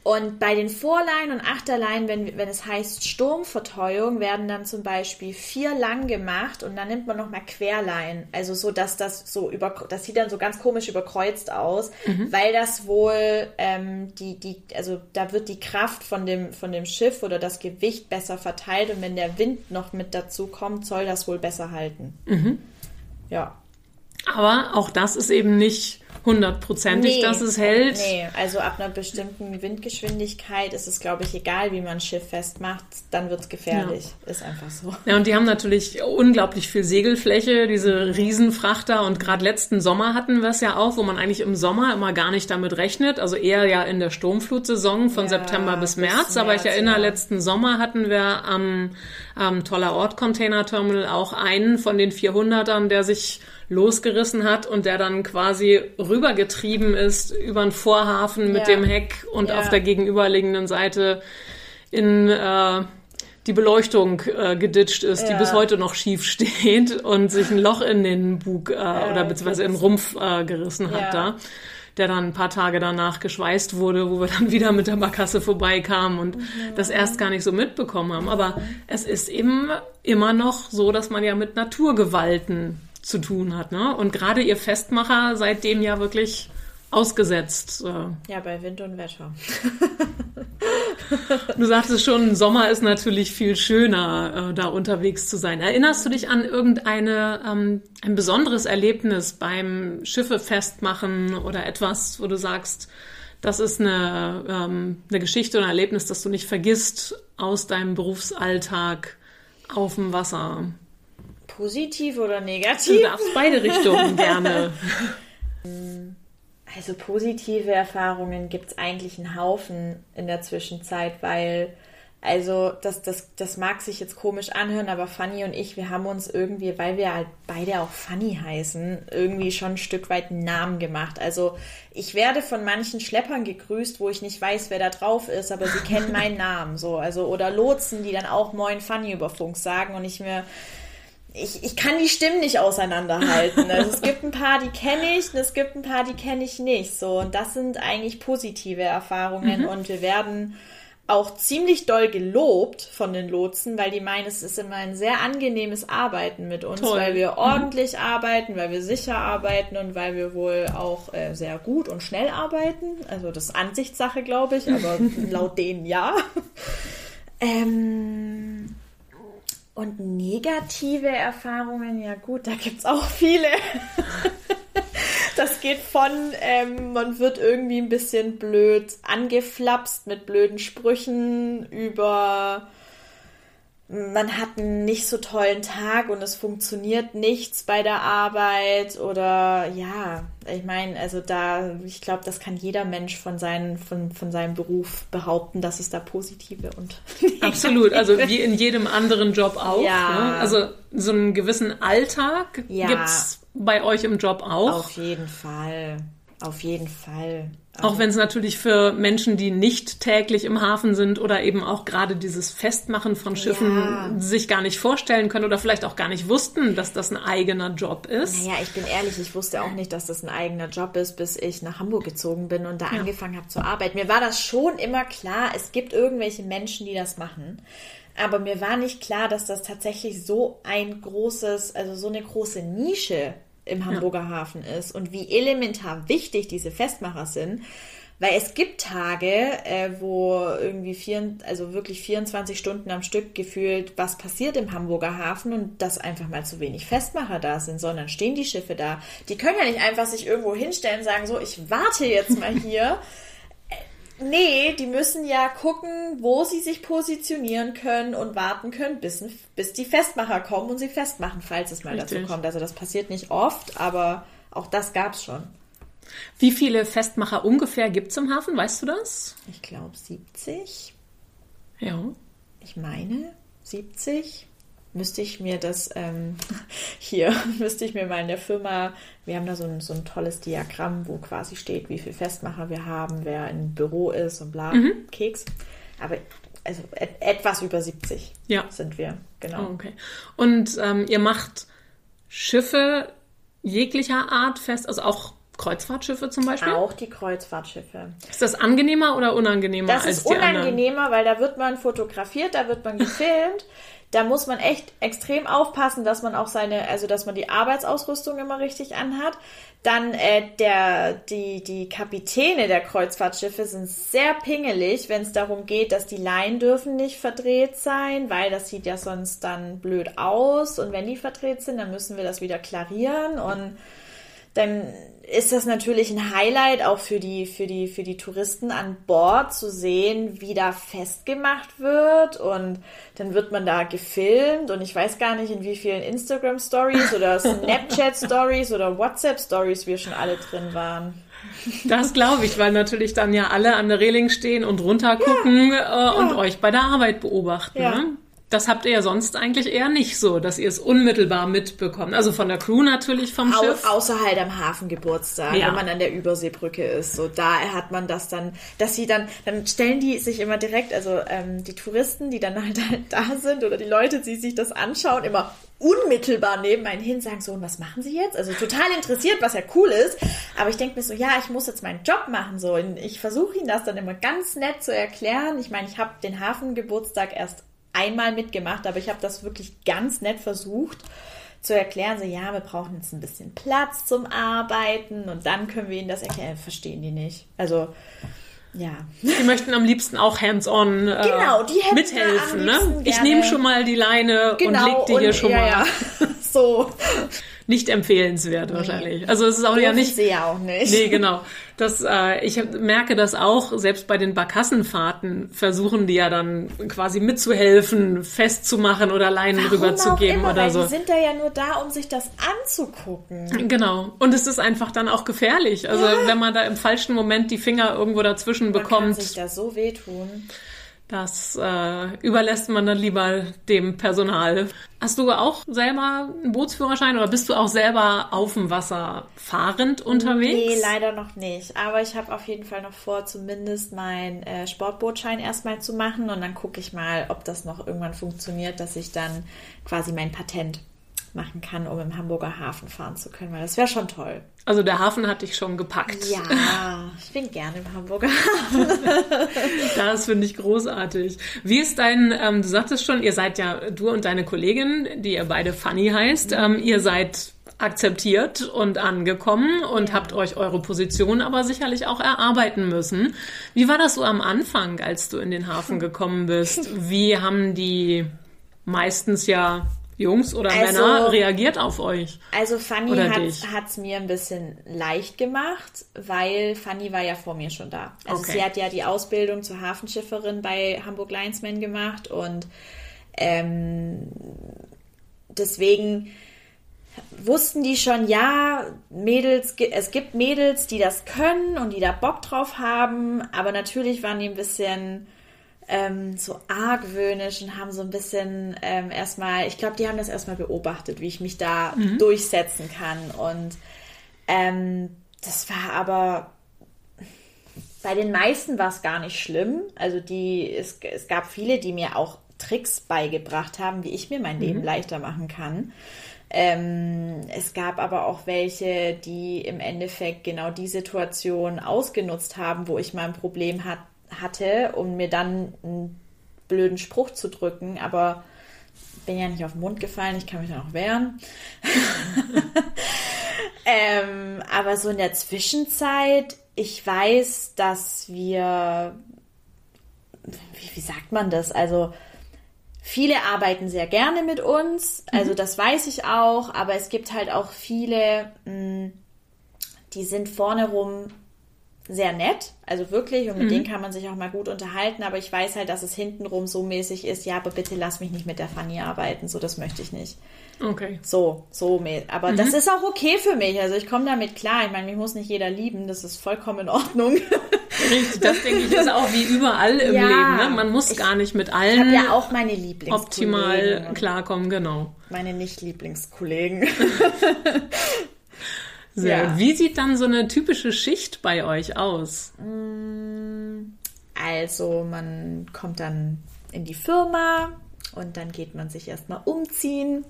Und bei den Vorleinen und Achterleinen, wenn, wenn es heißt Sturmverteuung, werden dann zum Beispiel vier lang gemacht und dann nimmt man nochmal Querleinen. Also so, dass das so über, das sieht dann so ganz komisch überkreuzt aus, Mhm. weil das wohl ähm, die, die, also da wird die Kraft von dem, von dem Schiff oder das Gewicht besser verteilt und wenn der Wind noch mit dazu kommt, soll das wohl besser halten. Mhm. Ja. Aber auch das ist eben nicht hundertprozentig, dass es hält. Nee, also ab einer bestimmten Windgeschwindigkeit ist es, glaube ich, egal, wie man ein Schiff festmacht, dann wird es gefährlich. Ist einfach so. Ja, und die haben natürlich unglaublich viel Segelfläche, diese Riesenfrachter. Und gerade letzten Sommer hatten wir es ja auch, wo man eigentlich im Sommer immer gar nicht damit rechnet. Also eher ja in der Sturmflutsaison von Ja, September bis bis März. Aber ich erinnere, ja. letzten Sommer hatten wir am, am Toller Ort Container Terminal auch einen von den 400ern, der sich losgerissen hat und der dann quasi rübergetrieben ist über den Vorhafen mit Ja. dem Heck und Ja. auf der gegenüberliegenden Seite in äh, die Beleuchtung äh, geditscht ist, die Ja. bis heute noch schief steht und sich ein Loch in den Bug äh, oder beziehungsweise in den Rumpf äh, gerissen hat da, der dann ein paar Tage danach geschweißt wurde, wo wir dann wieder mit der Barkasse vorbeikamen und das erst gar nicht so mitbekommen haben. Aber es ist eben immer noch so, dass man ja mit Naturgewalten zu tun hat. Ne? Und gerade ihr Festmacher seitdem ja wirklich ausgesetzt. Ja, bei Wind und Wetter. Du sagtest schon, Sommer ist natürlich viel schöner, äh, da unterwegs zu sein. Erinnerst du dich an irgendeine ähm, ein besonderes Erlebnis beim Schiffe festmachen oder etwas, wo du sagst, das ist eine, ähm, eine Geschichte oder ein Erlebnis, das du nicht vergisst aus deinem Berufsalltag auf dem Wasser? Positiv oder Du negativ? darfst beide Richtungen gerne. Also positive Erfahrungen gibt es eigentlich einen Haufen in der Zwischenzeit, weil, also das, das, das mag sich jetzt komisch anhören, aber Fanny und ich, wir haben uns irgendwie, weil wir halt beide auch Fanny heißen, irgendwie schon ein Stück weit einen Namen gemacht. Also ich werde von manchen Schleppern gegrüßt, wo ich nicht weiß, wer da drauf ist, aber sie kennen meinen Namen. So, also, oder Lotsen, die dann auch Moin Fanny über Funk sagen und ich mir ich, ich kann die Stimmen nicht auseinanderhalten. Also es gibt ein paar, die kenne ich und es gibt ein paar, die kenne ich nicht. So, und das sind eigentlich positive Erfahrungen Mhm. und wir werden auch ziemlich doll gelobt von den Lotsen, weil die meinen, es ist immer ein sehr angenehmes Arbeiten mit uns, Toll. weil wir Mhm. ordentlich arbeiten, weil wir sicher arbeiten und weil wir wohl auch äh, sehr gut und schnell arbeiten. Also das ist Ansichtssache, glaube ich, aber laut denen ja. Ähm, und negative Erfahrungen, ja gut, da gibt's auch viele. Das geht von, ähm, man wird irgendwie ein bisschen blöd angeflapst mit blöden Sprüchen über, man hat einen nicht so tollen Tag und es funktioniert nichts bei der Arbeit oder ja, ich meine, also da, ich glaube, das kann jeder Mensch von, seinen, von, von seinem Beruf behaupten, dass es da positive und Absolut, also wie in jedem anderen Job auch. Ja. Ne? Also so einen gewissen Alltag Ja. gibt's bei euch im Job auch. Auf jeden Fall. Auf jeden Fall. Auch wenn es natürlich für Menschen, die nicht täglich im Hafen sind oder eben auch gerade dieses Festmachen von Schiffen Ja. sich gar nicht vorstellen können oder vielleicht auch gar nicht wussten, dass das ein eigener Job ist. Naja, ich bin ehrlich, ich wusste auch nicht, dass das ein eigener Job ist, bis ich nach Hamburg gezogen bin und da angefangen habe zu arbeiten. Mir war das schon immer klar, es gibt irgendwelche Menschen, die das machen. Aber mir war nicht klar, dass das tatsächlich so ein großes, also so eine große Nische im Hamburger Hafen ist und wie elementar wichtig diese Festmacher sind. Weil es gibt Tage, äh, wo irgendwie vier, also wirklich 24 Stunden am Stück gefühlt was passiert im Hamburger Hafen und dass einfach mal zu wenig Festmacher da sind, sondern stehen die Schiffe da. Die können ja nicht einfach sich irgendwo hinstellen und sagen, so, ich warte jetzt mal hier. Nee, die müssen ja gucken, wo sie sich positionieren können und warten können, bis, bis die Festmacher kommen und sie festmachen, falls es mal dazu Richtig. kommt. Also das passiert nicht oft, aber auch das gab's schon. Wie viele Festmacher ungefähr gibt's im Hafen? Weißt du das? Ich glaube 70. Ja. Ich meine 70. Müsste ich mir das ähm, hier, müsste ich mir mal in der Firma, wir haben da so ein, so ein tolles Diagramm, wo quasi steht, wie viel Festmacher wir haben, wer im Büro ist und bla, Keks. Aber also et etwas über 70 Ja. sind wir, genau. Oh, okay. Und ähm, ihr macht Schiffe jeglicher Art fest, also auch Kreuzfahrtschiffe zum Beispiel? Auch die Kreuzfahrtschiffe. Ist das angenehmer oder unangenehmer Das als ist die anderen? unangenehmer, weil da wird man fotografiert, da wird man gefilmt. Da muss man echt extrem aufpassen, dass man auch seine, also dass man die Arbeitsausrüstung immer richtig anhat. Dann äh, der, die, die Kapitäne der Kreuzfahrtschiffe sind sehr pingelig, wenn es darum geht, dass die Leinen dürfen nicht verdreht sein, weil das sieht ja sonst dann blöd aus. Und wenn die verdreht sind, dann müssen wir das wieder klarieren und dann ist das natürlich ein Highlight auch für die, für die, für die Touristen an Bord zu sehen, wie da festgemacht wird und dann wird man da gefilmt und ich weiß gar nicht, in wie vielen Instagram Stories oder Snapchat Stories oder WhatsApp Stories wir schon alle drin waren. Das glaube ich, weil natürlich dann ja alle an der Reling stehen und runtergucken äh, und euch bei der Arbeit beobachten. Ja. Ne? Das habt ihr ja sonst eigentlich eher nicht so, dass ihr es unmittelbar mitbekommt. Also von der Crew natürlich vom Au Schiff. Außer halt am Hafengeburtstag, Ja. wenn man an der Überseebrücke ist. So, da hat man das dann, dass sie dann, dann stellen die sich immer direkt, also ähm, die Touristen, die dann halt da sind oder die Leute, die sich das anschauen, immer unmittelbar neben einen hin, sagen so, und was machen sie jetzt? Also total interessiert, was ja cool ist. Aber ich denke mir so, ja, ich muss jetzt meinen Job machen. So, und ich versuche ihnen das dann immer ganz nett zu erklären. Ich meine, ich habe den Hafengeburtstag erst einmal mitgemacht, aber ich habe das wirklich ganz nett versucht zu erklären, so ja, wir brauchen jetzt ein bisschen Platz zum Arbeiten und dann können wir ihnen das erklären. Verstehen die nicht. Also, ja. Die möchten am liebsten auch hands-on äh, Genau, mithelfen. Ne? Ich nehme schon mal die Leine und leg die hier schon ja, mal. ja. So. Nicht empfehlenswert wahrscheinlich. Also es ist auch ja nicht sie ja auch nicht. Nee, genau. Das, äh, ich merke das auch, selbst bei den Barkassenfahrten versuchen die ja dann quasi mitzuhelfen, festzumachen oder Leinen Warum rüberzugeben auch immer, oder weil so. Die sind da ja nur da, um sich das anzugucken. Genau. Und es ist einfach dann auch gefährlich. Also wenn man da im falschen Moment die Finger irgendwo dazwischen Man kann bekommt, sich da so wehtun. Das äh, überlässt man dann lieber dem Personal. Hast du auch selber einen Bootsführerschein oder bist du auch selber auf dem Wasser fahrend unterwegs? Nee, leider noch nicht. Aber ich habe auf jeden Fall noch vor, zumindest meinen äh, Sportbootschein erstmal zu machen. Und dann gucke ich mal, ob das noch irgendwann funktioniert, dass ich dann quasi mein Patent machen kann, um im Hamburger Hafen fahren zu können. Weil das wäre schon toll. Also der Hafen hat dich schon gepackt. Ja, ich bin gerne im Hamburger Hafen. Das finde ich großartig. Wie ist dein, ähm, du sagtest schon, ihr seid ja, du und deine Kollegin, die ihr beide Fanny heißt, ähm, ihr seid akzeptiert und angekommen und habt euch eure Position aber sicherlich auch erarbeiten müssen. Wie war das so am Anfang, als du in den Hafen gekommen bist? Wie haben die meistens ja Jungs oder Also- Männer reagiert auf euch? Also Fanny hat es mir ein bisschen leicht gemacht, weil Fanny war ja vor mir schon da. Also Okay. sie hat ja die Ausbildung zur Hafenschifferin bei Hamburg Linesman gemacht und ähm, deswegen wussten die schon, ja, Mädels, es gibt Mädels, die das können und die da Bock drauf haben, aber natürlich waren die ein bisschen ähm, so argwöhnisch und haben so ein bisschen ähm, erstmal, ich glaube, die haben das erstmal beobachtet, wie ich mich da durchsetzen kann. Und ähm, das war aber bei den meisten war es gar nicht schlimm. Also die, es, es gab viele, die mir auch Tricks beigebracht haben, wie ich mir mein Leben leichter machen kann. Ähm, es gab aber auch welche, die im Endeffekt genau die Situation ausgenutzt haben, wo ich mal ein Problem hat, hatte, um mir dann einen blöden Spruch zu drücken. Aber bin ja nicht auf den Mund gefallen, ich kann mich dann auch wehren. ähm, aber so in der Zwischenzeit, ich weiß, dass wir, wie, wie sagt man das? Also viele arbeiten sehr gerne mit uns, also das weiß ich auch, aber es gibt halt auch viele, mh, die sind vorne rum sehr nett, also wirklich, und mit denen kann man sich auch mal gut unterhalten, aber ich weiß halt, dass es hintenrum so mäßig ist, ja, aber bitte lass mich nicht mit der Fanny arbeiten, so das möchte ich nicht. Okay. So, so, mä- aber das ist auch okay für mich, also ich komme damit klar, ich meine, mich muss nicht jeder lieben, das ist vollkommen in Ordnung. Richtig, das denke ich ist auch wie überall im Ja, Leben. Ne? Man muss ich- gar nicht mit Ich allen habe ja auch meine Lieblingskollegen optimal klarkommen, genau. meine Nicht-Lieblingskollegen. Sehr. Ja. Wie sieht dann so eine typische Schicht bei euch aus? Also man kommt dann in die Firma und dann geht man sich erstmal umziehen.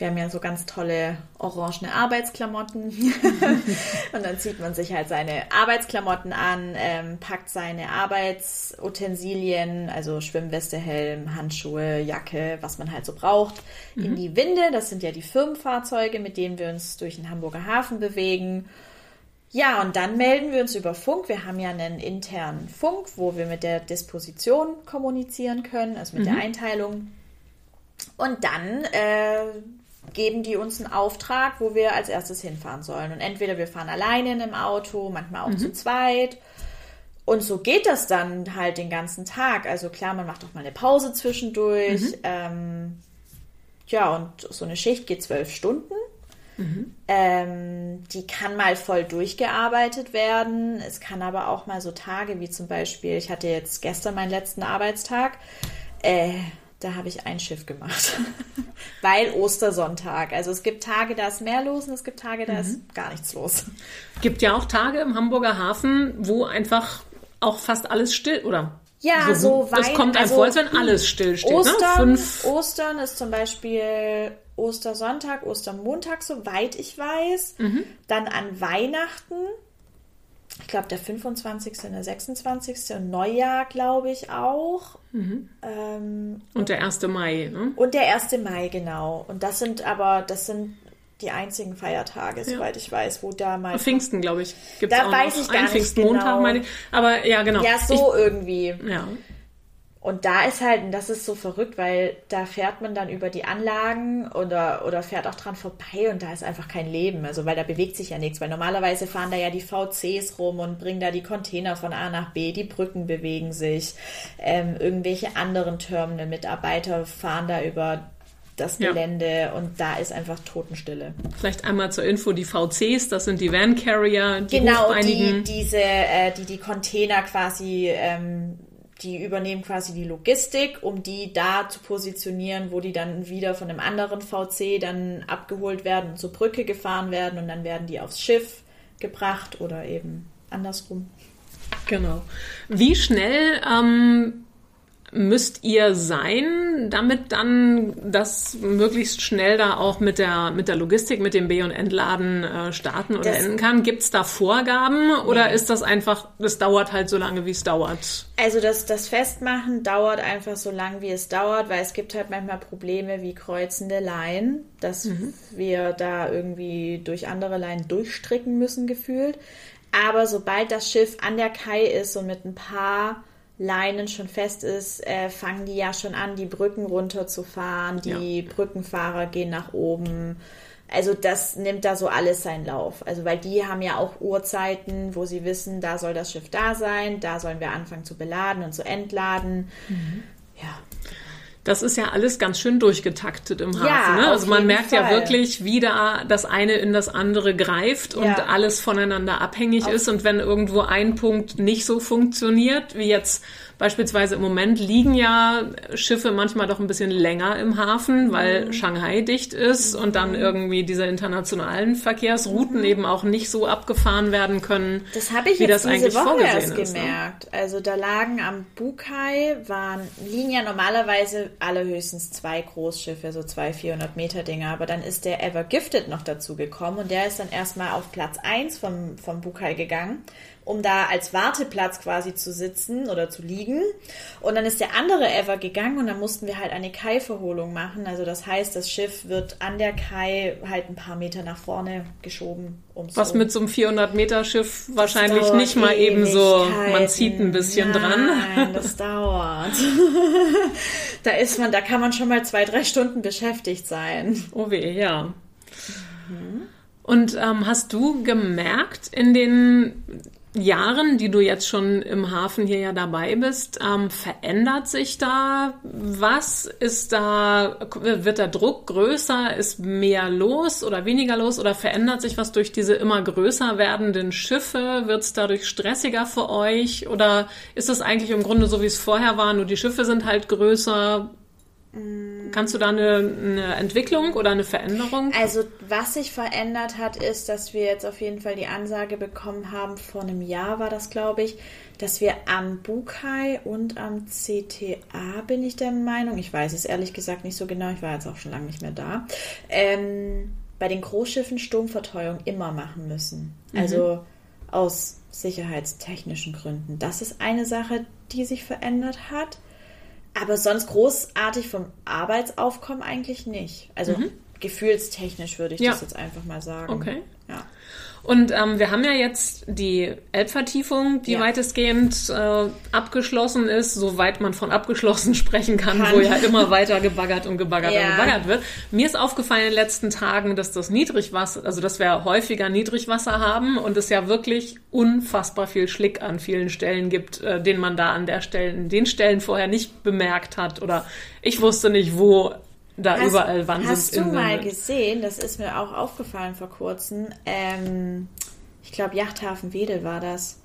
Wir haben ja so ganz tolle orangene Arbeitsklamotten. und dann zieht man sich halt seine Arbeitsklamotten an, ähm, packt seine Arbeitsutensilien, also Schwimmweste, Helm, Handschuhe, Jacke, was man halt so braucht, in die Winde. Das sind ja die Firmenfahrzeuge, mit denen wir uns durch den Hamburger Hafen bewegen. Ja, und dann melden wir uns über Funk. Wir haben ja einen internen Funk, wo wir mit der Disposition kommunizieren können, also mit der Einteilung. Und dann äh, geben die uns einen Auftrag, wo wir als erstes hinfahren sollen. Und entweder wir fahren alleine in einem Auto, manchmal auch zu zweit. Und so geht das dann halt den ganzen Tag. Also klar, man macht auch mal eine Pause zwischendurch. Ähm, ja, und so eine Schicht geht zwölf Stunden. Ähm, die kann mal voll durchgearbeitet werden. Es kann aber auch mal so Tage wie zum Beispiel, ich hatte jetzt gestern meinen letzten Arbeitstag. Äh, Da habe ich ein Schiff gemacht. Weil Ostersonntag. Also es gibt Tage, da ist mehr los und es gibt Tage, da mhm. ist gar nichts los. Gibt ja auch Tage im Hamburger Hafen, wo einfach auch fast alles still oder ja, so, so Es kommt einem also, vor, als wenn alles stillsteht. Ostern, ne? Ostern ist zum Beispiel Ostersonntag, Ostermontag, soweit ich weiß. Mhm. Dann an Weihnachten, ich glaube der 25. und der 26. und Neujahr, glaube ich auch. Mhm. Ähm, und der 1. Mai, ne? Und der 1. Mai, genau. Und das sind aber, das sind die einzigen Feiertage, soweit ja. ich weiß, wo da mal. Pfingsten, glaube ich. Gibt's da auch weiß noch. ich gar Ein nicht. Pfingstmontag, genau. meine ich. Aber ja, genau. Ja, so ich, irgendwie. Ja. Und da ist halt, und das ist so verrückt, weil da fährt man dann über die Anlagen oder, oder fährt auch dran vorbei und da ist einfach kein Leben. Also, weil da bewegt sich ja nichts. Weil normalerweise fahren da ja die VCs rum und bringen da die Container von A nach B, die Brücken bewegen sich, ähm, irgendwelche anderen Terminal-Mitarbeiter fahren da über das Gelände ja. und da ist einfach Totenstille. Vielleicht einmal zur Info, die VCs, das sind die Van Carrier, die Genau, die, diese, äh, die die Container quasi, ähm, die übernehmen quasi die Logistik, um die da zu positionieren, wo die dann wieder von einem anderen VC dann abgeholt werden zur Brücke gefahren werden und dann werden die aufs Schiff gebracht oder eben andersrum. Genau. Wie schnell ähm, müsst ihr sein, damit dann das möglichst schnell da auch mit der, mit der Logistik, mit dem B- und Entladen äh, starten oder das, enden kann? Gibt es da Vorgaben oder nee. ist das einfach, das dauert halt so lange, wie es dauert? Also das, das Festmachen dauert einfach so lange, wie es dauert, weil es gibt halt manchmal Probleme wie kreuzende Leinen, dass mhm. wir da irgendwie durch andere Leinen durchstricken müssen gefühlt. Aber sobald das Schiff an der Kai ist und mit ein paar Leinen schon fest ist, äh, fangen die ja schon an, die Brücken runterzufahren. Die ja. Brückenfahrer gehen nach oben. Also das nimmt da so alles seinen Lauf. Also weil die haben ja auch Uhrzeiten, wo sie wissen, da soll das Schiff da sein, da sollen wir anfangen zu beladen und zu entladen. Mhm. Ja. Das ist ja alles ganz schön durchgetaktet im Hafen. Ja, ne? Also man merkt Fall. ja wirklich, wie da das eine in das andere greift und ja. alles voneinander abhängig auf ist. Und wenn irgendwo ein Punkt nicht so funktioniert, wie jetzt Beispielsweise im Moment liegen ja Schiffe manchmal doch ein bisschen länger im Hafen, weil mhm. Shanghai dicht ist und dann irgendwie diese internationalen Verkehrsrouten mhm. eben auch nicht so abgefahren werden können. Das habe ich wie jetzt das diese Woche erst ist, ne? gemerkt. Ne? Also da lagen am Bukai waren liegen ja normalerweise allerhöchstens zwei Großschiffe, so zwei 400 Meter Dinger, aber dann ist der Ever Gifted noch dazu gekommen und der ist dann erstmal auf Platz 1 vom, vom Bukai gegangen um da als Warteplatz quasi zu sitzen oder zu liegen. Und dann ist der andere Ever gegangen und dann mussten wir halt eine Kai-Verholung machen. Also das heißt, das Schiff wird an der Kai halt ein paar Meter nach vorne geschoben. Was um. mit so einem 400-Meter-Schiff wahrscheinlich nicht mal eben so, man zieht ein bisschen Nein, dran. Nein, das dauert. da ist man, da kann man schon mal zwei, drei Stunden beschäftigt sein. Oh weh, ja. Mhm. Und ähm, hast du gemerkt in den Jahren, die du jetzt schon im Hafen hier ja dabei bist, ähm, verändert sich da was? Ist da, wird der Druck größer? Ist mehr los oder weniger los? Oder verändert sich was durch diese immer größer werdenden Schiffe? Wird es dadurch stressiger für euch? Oder ist es eigentlich im Grunde so, wie es vorher war, nur die Schiffe sind halt größer? Kannst du da eine, eine, Entwicklung oder eine Veränderung? Also was sich verändert hat, ist, dass wir jetzt auf jeden Fall die Ansage bekommen haben, vor einem Jahr war das, glaube ich, dass wir am Bukai und am CTA, bin ich der Meinung, ich weiß es ehrlich gesagt nicht so genau, ich war jetzt auch schon lange nicht mehr da, ähm, bei den Großschiffen Sturmverteuerung immer machen müssen. Mhm. Also aus sicherheitstechnischen Gründen. Das ist eine Sache, die sich verändert hat. Aber sonst großartig vom Arbeitsaufkommen eigentlich nicht. Also mhm. gefühlstechnisch würde ich ja. das jetzt einfach mal sagen. Okay. Ja. Und ähm, wir haben ja jetzt die Elbvertiefung, die ja. weitestgehend äh, abgeschlossen ist, soweit man von abgeschlossen sprechen kann, kann. wo ja immer weiter gebaggert und gebaggert ja. und gebaggert wird. Mir ist aufgefallen in den letzten Tagen, dass das Niedrigwasser, also dass wir häufiger Niedrigwasser haben und es ja wirklich unfassbar viel Schlick an vielen Stellen gibt, äh, den man da an der Stellen, den Stellen vorher nicht bemerkt hat oder ich wusste nicht, wo da hast, überall Wand Hast du mal gesehen, das ist mir auch aufgefallen vor kurzem, ähm, ich glaube Yachthafen Wedel war das.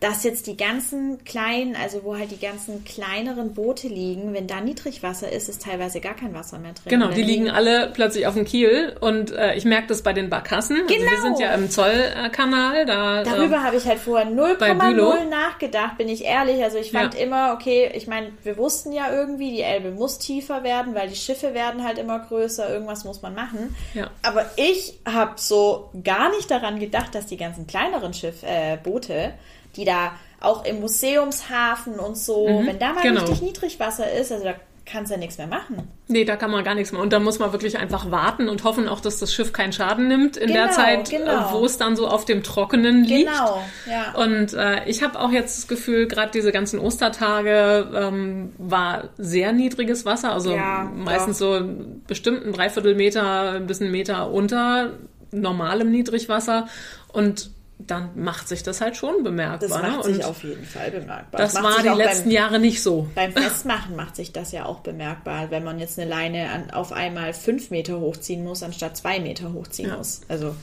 Dass jetzt die ganzen kleinen, also wo halt die ganzen kleineren Boote liegen, wenn da Niedrigwasser ist, ist teilweise gar kein Wasser mehr drin. Genau, die liegen alle plötzlich auf dem Kiel und äh, ich merke das bei den Barkassen. Genau. Also wir sind ja im Zollkanal. Da, Darüber äh, habe ich halt vorher 0,0 nachgedacht, bin ich ehrlich. Also ich fand Ja. immer, okay, ich meine, wir wussten ja irgendwie, die Elbe muss tiefer werden, weil die Schiffe werden halt immer größer, irgendwas muss man machen. Ja. Aber ich habe so gar nicht daran gedacht, dass die ganzen kleineren Schiff, äh, Boote, die da auch im Museumshafen und so, wenn da mal genau. richtig Niedrigwasser ist, also da kannst du ja nichts mehr machen. Nee, da kann man gar nichts mehr. Und da muss man wirklich einfach warten und hoffen auch, dass das Schiff keinen Schaden nimmt in der Genau, Zeit, genau. äh, wo es dann so auf dem Trockenen liegt. Genau, ja. Und äh, ich habe auch jetzt das Gefühl, gerade diese ganzen Ostertage ähm, war sehr niedriges Wasser, also Ja, meistens so bestimmt ein Dreiviertelmeter, ein bisschen Meter unter normalem Niedrigwasser. Und dann macht sich das halt schon bemerkbar. Das ne? macht Und sich auf jeden Fall bemerkbar. das macht war die auch beim- letzten Jahre nicht so. Beim Festmachen macht sich das ja auch bemerkbar, wenn man jetzt eine Leine an, auf einmal fünf Meter hochziehen muss, anstatt zwei Meter hochziehen Ja. muss. Also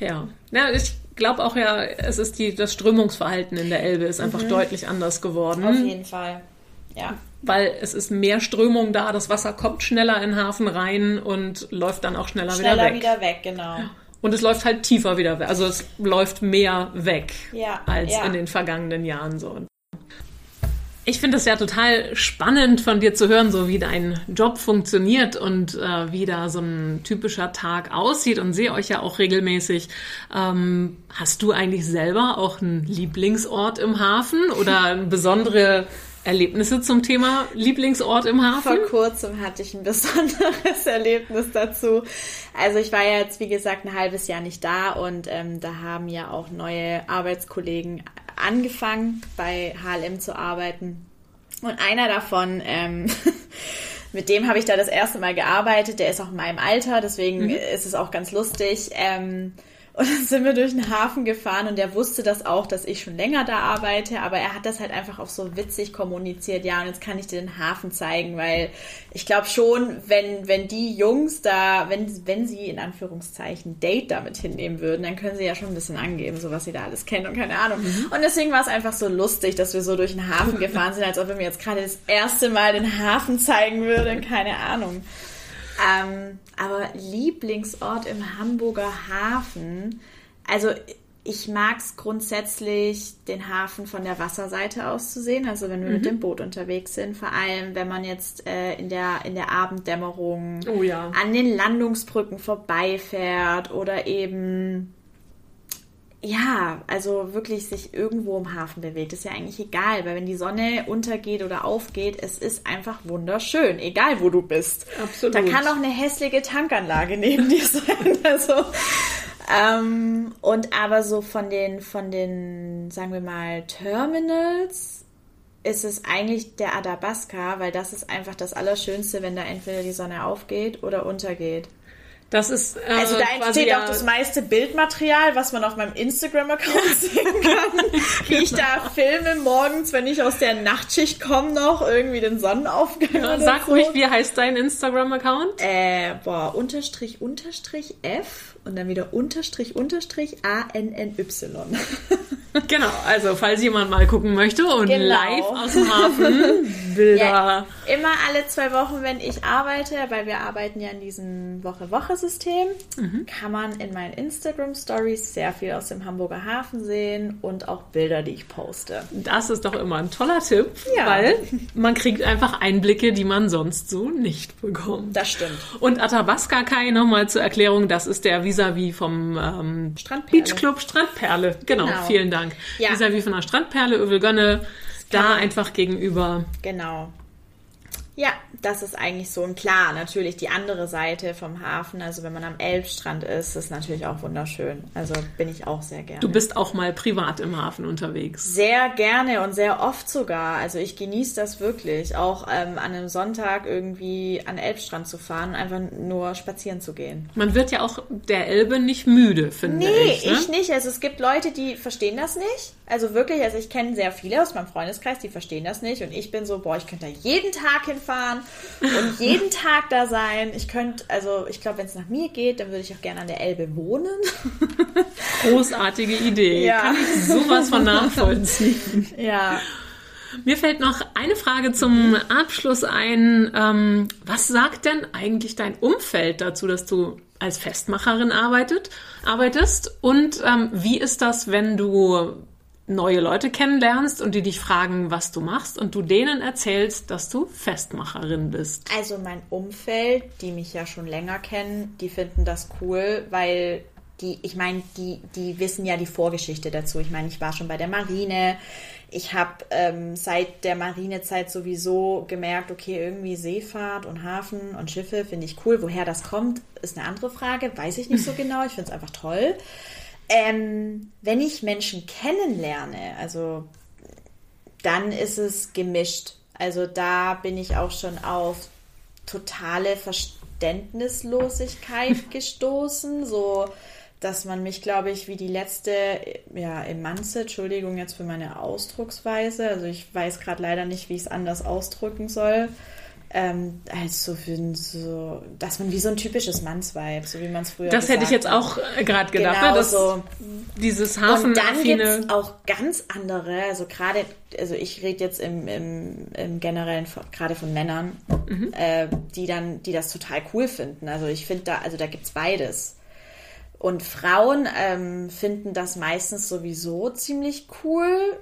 Ja. ja ich glaube auch ja, es ist die, das Strömungsverhalten in der Elbe ist einfach deutlich anders geworden. Mhm. auf jeden Fall. Ja. weil es ist mehr Strömung da, das Wasser kommt schneller in den Hafen rein und läuft dann auch schneller, Schneller wieder weg. wieder weg, genau. Und es läuft halt tiefer wieder weg. Also es läuft mehr weg Ja, als ja. in den vergangenen Jahren so. Ich finde es ja total spannend von dir zu hören, so wie dein Job funktioniert und äh, wie da so ein typischer Tag aussieht und sehe euch ja auch regelmäßig. Ähm, hast du eigentlich selber auch einen Lieblingsort im Hafen oder besondere Erlebnisse zum Thema Lieblingsort im Hafen? Vor kurzem hatte ich ein besonderes Erlebnis dazu. Also ich war ja jetzt, wie gesagt, ein halbes Jahr nicht da und ähm, da haben ja auch neue Arbeitskollegen angefangen, bei HLM zu arbeiten. Und einer davon, ähm, mit dem habe ich da das erste Mal gearbeitet, der ist auch in meinem Alter, deswegen ist es auch ganz lustig. Ähm, und dann sind wir durch den Hafen gefahren und der wusste das auch, dass ich schon länger da arbeite, aber er hat das halt einfach auch so witzig kommuniziert. Ja, und jetzt kann ich dir den Hafen zeigen, weil ich glaube schon, wenn, wenn die Jungs da, wenn, wenn sie in Anführungszeichen Date damit hinnehmen würden, dann können sie ja schon ein bisschen angeben, so was sie da alles kennen und keine Ahnung. Und deswegen war es einfach so lustig, dass wir so durch den Hafen gefahren sind, als ob er mir jetzt gerade das erste Mal den Hafen zeigen würde, keine Ahnung. Ähm, aber Lieblingsort im Hamburger Hafen, also ich mag es grundsätzlich, den Hafen von der Wasserseite aus zu sehen, also wenn wir mit dem Boot unterwegs sind, vor allem wenn man jetzt äh, in, der, in der Abenddämmerung Oh ja. an den Landungsbrücken vorbeifährt oder eben ja, also wirklich sich irgendwo im Hafen bewegt, ist ja eigentlich egal, weil wenn die Sonne untergeht oder aufgeht, es ist einfach wunderschön, egal wo du bist. Absolut. Da kann auch eine hässliche Tankanlage neben dir sein. Also, ähm, und aber so von den, von den, sagen wir mal, Terminals ist es eigentlich der Adabaska, weil das ist einfach das Allerschönste, wenn da entweder die Sonne aufgeht oder untergeht. Das ist äh, Also da entsteht ja, auch das meiste Bildmaterial, was man auf meinem Instagram-Account sehen kann. Wie ich da filme morgens, wenn ich aus der Nachtschicht komme, noch irgendwie den Sonnenaufgang. oder Sag so. ruhig, wie heißt dein Instagram-Account? Äh, boah, Unterstrich, Unterstrich F und dann wieder Unterstrich, Unterstrich A-N-N-Y. Genau, also falls jemand mal gucken möchte und Genau. live aus dem Hafen Bilder. Ja, immer alle zwei Wochen, wenn ich arbeite, weil wir arbeiten ja in diesem Woche-Woche-System, Mhm. kann man in meinen Instagram-Stories sehr viel aus dem Hamburger Hafen sehen und auch Bilder, die ich poste. Das ist doch immer ein toller Tipp, Ja. weil man kriegt einfach Einblicke, die man sonst so nicht bekommt. Das stimmt. Und Athabasca Kai nochmal zur Erklärung, das ist der Vis-a-vis vom ähm, Strandperle. Beachclub Strandperle. Genau, Genau. vielen Dank. Ja. Vis-a-vis von der Strandperle, Övelgönne, da einfach gegenüber. Genau. Ja, das ist eigentlich so. Und klar, natürlich die andere Seite vom Hafen, also wenn man am Elbstrand ist, ist natürlich auch wunderschön. Also bin ich auch sehr gerne. Du bist auch mal privat im Hafen unterwegs. Sehr gerne und sehr oft sogar. Also ich genieße das wirklich, auch ähm, an einem Sonntag irgendwie an den Elbstrand zu fahren und einfach nur spazieren zu gehen. Man wird ja auch der Elbe nicht müde, finde Nee, ich. Ne? ich nicht. Also es gibt Leute, die verstehen das nicht. Also wirklich, also ich kenne sehr viele aus meinem Freundeskreis, die verstehen das nicht. Und ich bin so, boah, ich könnte da jeden Tag hinfahren fahren und jeden Tag da sein. Ich könnte, also ich glaube, wenn es nach mir geht, dann würde ich auch gerne an der Elbe wohnen. Großartige Idee. Ja. Kann ich sowas von nachvollziehen. Ja. Mir fällt noch eine Frage zum Abschluss ein. Ähm, was sagt denn eigentlich dein Umfeld dazu, dass du als Festmacherin arbeitet, arbeitest? Und ähm, wie ist das, wenn du neue Leute kennenlernst und die dich fragen, was du machst und du denen erzählst, dass du Festmacherin bist? Also mein Umfeld, die mich ja schon länger kennen, die finden das cool, weil die, ich meine, die, die wissen ja die Vorgeschichte dazu. Ich meine, ich war schon bei der Marine. Ich habe ähm, seit der Marinezeit sowieso gemerkt, okay, irgendwie Seefahrt und Hafen und Schiffe finde ich cool. Woher das kommt, ist eine andere Frage. Weiß ich nicht so genau. Ich finde es einfach toll. Ähm, wenn ich Menschen kennenlerne, also dann ist es gemischt. Also da bin ich auch schon auf totale Verständnislosigkeit gestoßen. So, dass man mich, glaube ich, wie die letzte, ja, Emanze, Entschuldigung jetzt für meine Ausdrucksweise, also ich weiß gerade leider nicht, wie ich es anders ausdrücken soll, ähm, als so für so, dass man wie so ein typisches Mannsweib, so wie man es früher Das hätte ich jetzt auch äh, gerade gedacht, genau ne? dass so. dieses Hafen Und dann gibt es auch ganz andere, also gerade, also ich rede jetzt im, im, im Generellen gerade von Männern, mhm. äh, die dann, die das total cool finden. Also ich finde da, also da gibt es beides. Und Frauen ähm, finden das meistens sowieso ziemlich cool,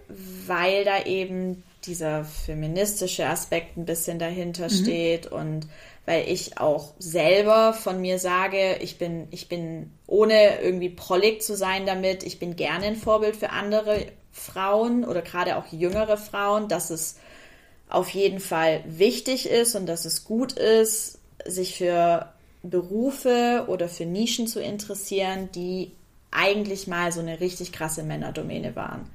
weil da eben dieser feministische Aspekt ein bisschen dahinter mhm. steht und weil ich auch selber von mir sage, ich bin, ich bin ohne irgendwie prollig zu sein damit, ich bin gerne ein Vorbild für andere Frauen oder gerade auch jüngere Frauen, dass es auf jeden Fall wichtig ist und dass es gut ist, sich für Berufe oder für Nischen zu interessieren, die eigentlich mal so eine richtig krasse Männerdomäne waren.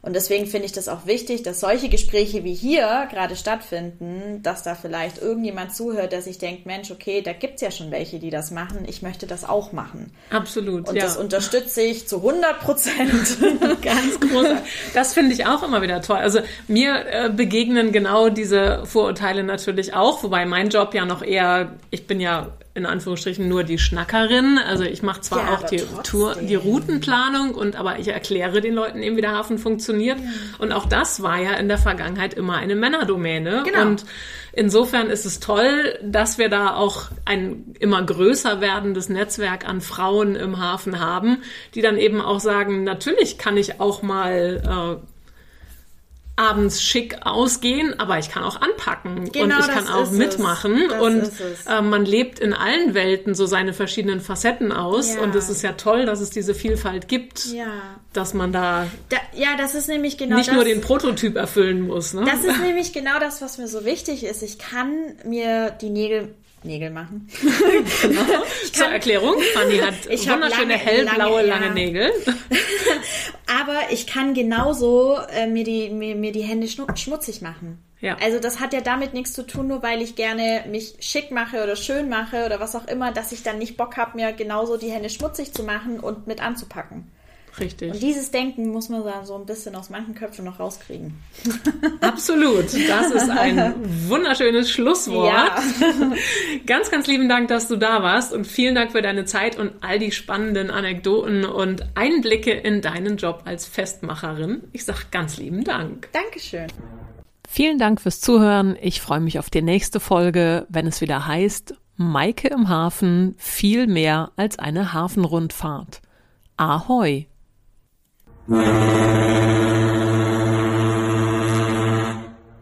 Und deswegen finde ich das auch wichtig, dass solche Gespräche wie hier gerade stattfinden, dass da vielleicht irgendjemand zuhört, der sich denkt, Mensch, okay, da gibt es ja schon welche, die das machen, ich möchte das auch machen. Absolut. Und ja. das unterstütze ich zu 100 Prozent. Ganz groß. Das finde ich auch immer wieder toll. Also mir äh, begegnen genau diese Vorurteile natürlich auch, wobei mein Job ja noch eher, ich bin ja in Anführungsstrichen nur die Schnackerin. Also ich mache zwar ja, auch die Tour, die Routenplanung und aber ich erkläre den Leuten eben, wie der Hafen funktioniert. Ja. Und auch das war ja in der Vergangenheit immer eine Männerdomäne. Genau. Und insofern ist es toll, dass wir da auch ein immer größer werdendes Netzwerk an Frauen im Hafen haben, die dann eben auch sagen, natürlich kann ich auch mal äh, abends schick ausgehen, aber ich kann auch anpacken genau, und ich kann auch mitmachen und äh, man lebt in allen Welten so seine verschiedenen Facetten aus ja. und es ist ja toll, dass es diese Vielfalt gibt, ja. dass man da, da, ja, das ist nämlich genau nicht das, nur den Prototyp erfüllen muss. Ne? Das ist nämlich genau das, was mir so wichtig ist. Ich kann mir die Nägel Nägel machen. genau. Zur Erklärung, Fanny hat ich wunderschöne lange, hellblaue, lange, lange Nägel. Aber ich kann genauso äh, mir, die, mir, mir die Hände schmutzig machen. Ja. Also das hat ja damit nichts zu tun, nur weil ich gerne mich schick mache oder schön mache oder was auch immer, dass ich dann nicht Bock habe, mir genauso die Hände schmutzig zu machen und mit anzupacken. Richtig. Und dieses Denken muss man so ein bisschen aus manchen Köpfen noch rauskriegen. Absolut. Das ist ein wunderschönes Schlusswort. Ja. Ganz, ganz lieben Dank, dass du da warst und vielen Dank für deine Zeit und all die spannenden Anekdoten und Einblicke in deinen Job als Festmacherin. Ich sag ganz lieben Dank. Dankeschön. Vielen Dank fürs Zuhören. Ich freue mich auf die nächste Folge, wenn es wieder heißt, Maike im Hafen viel mehr als eine Hafenrundfahrt. Ahoi! Mm-hmm.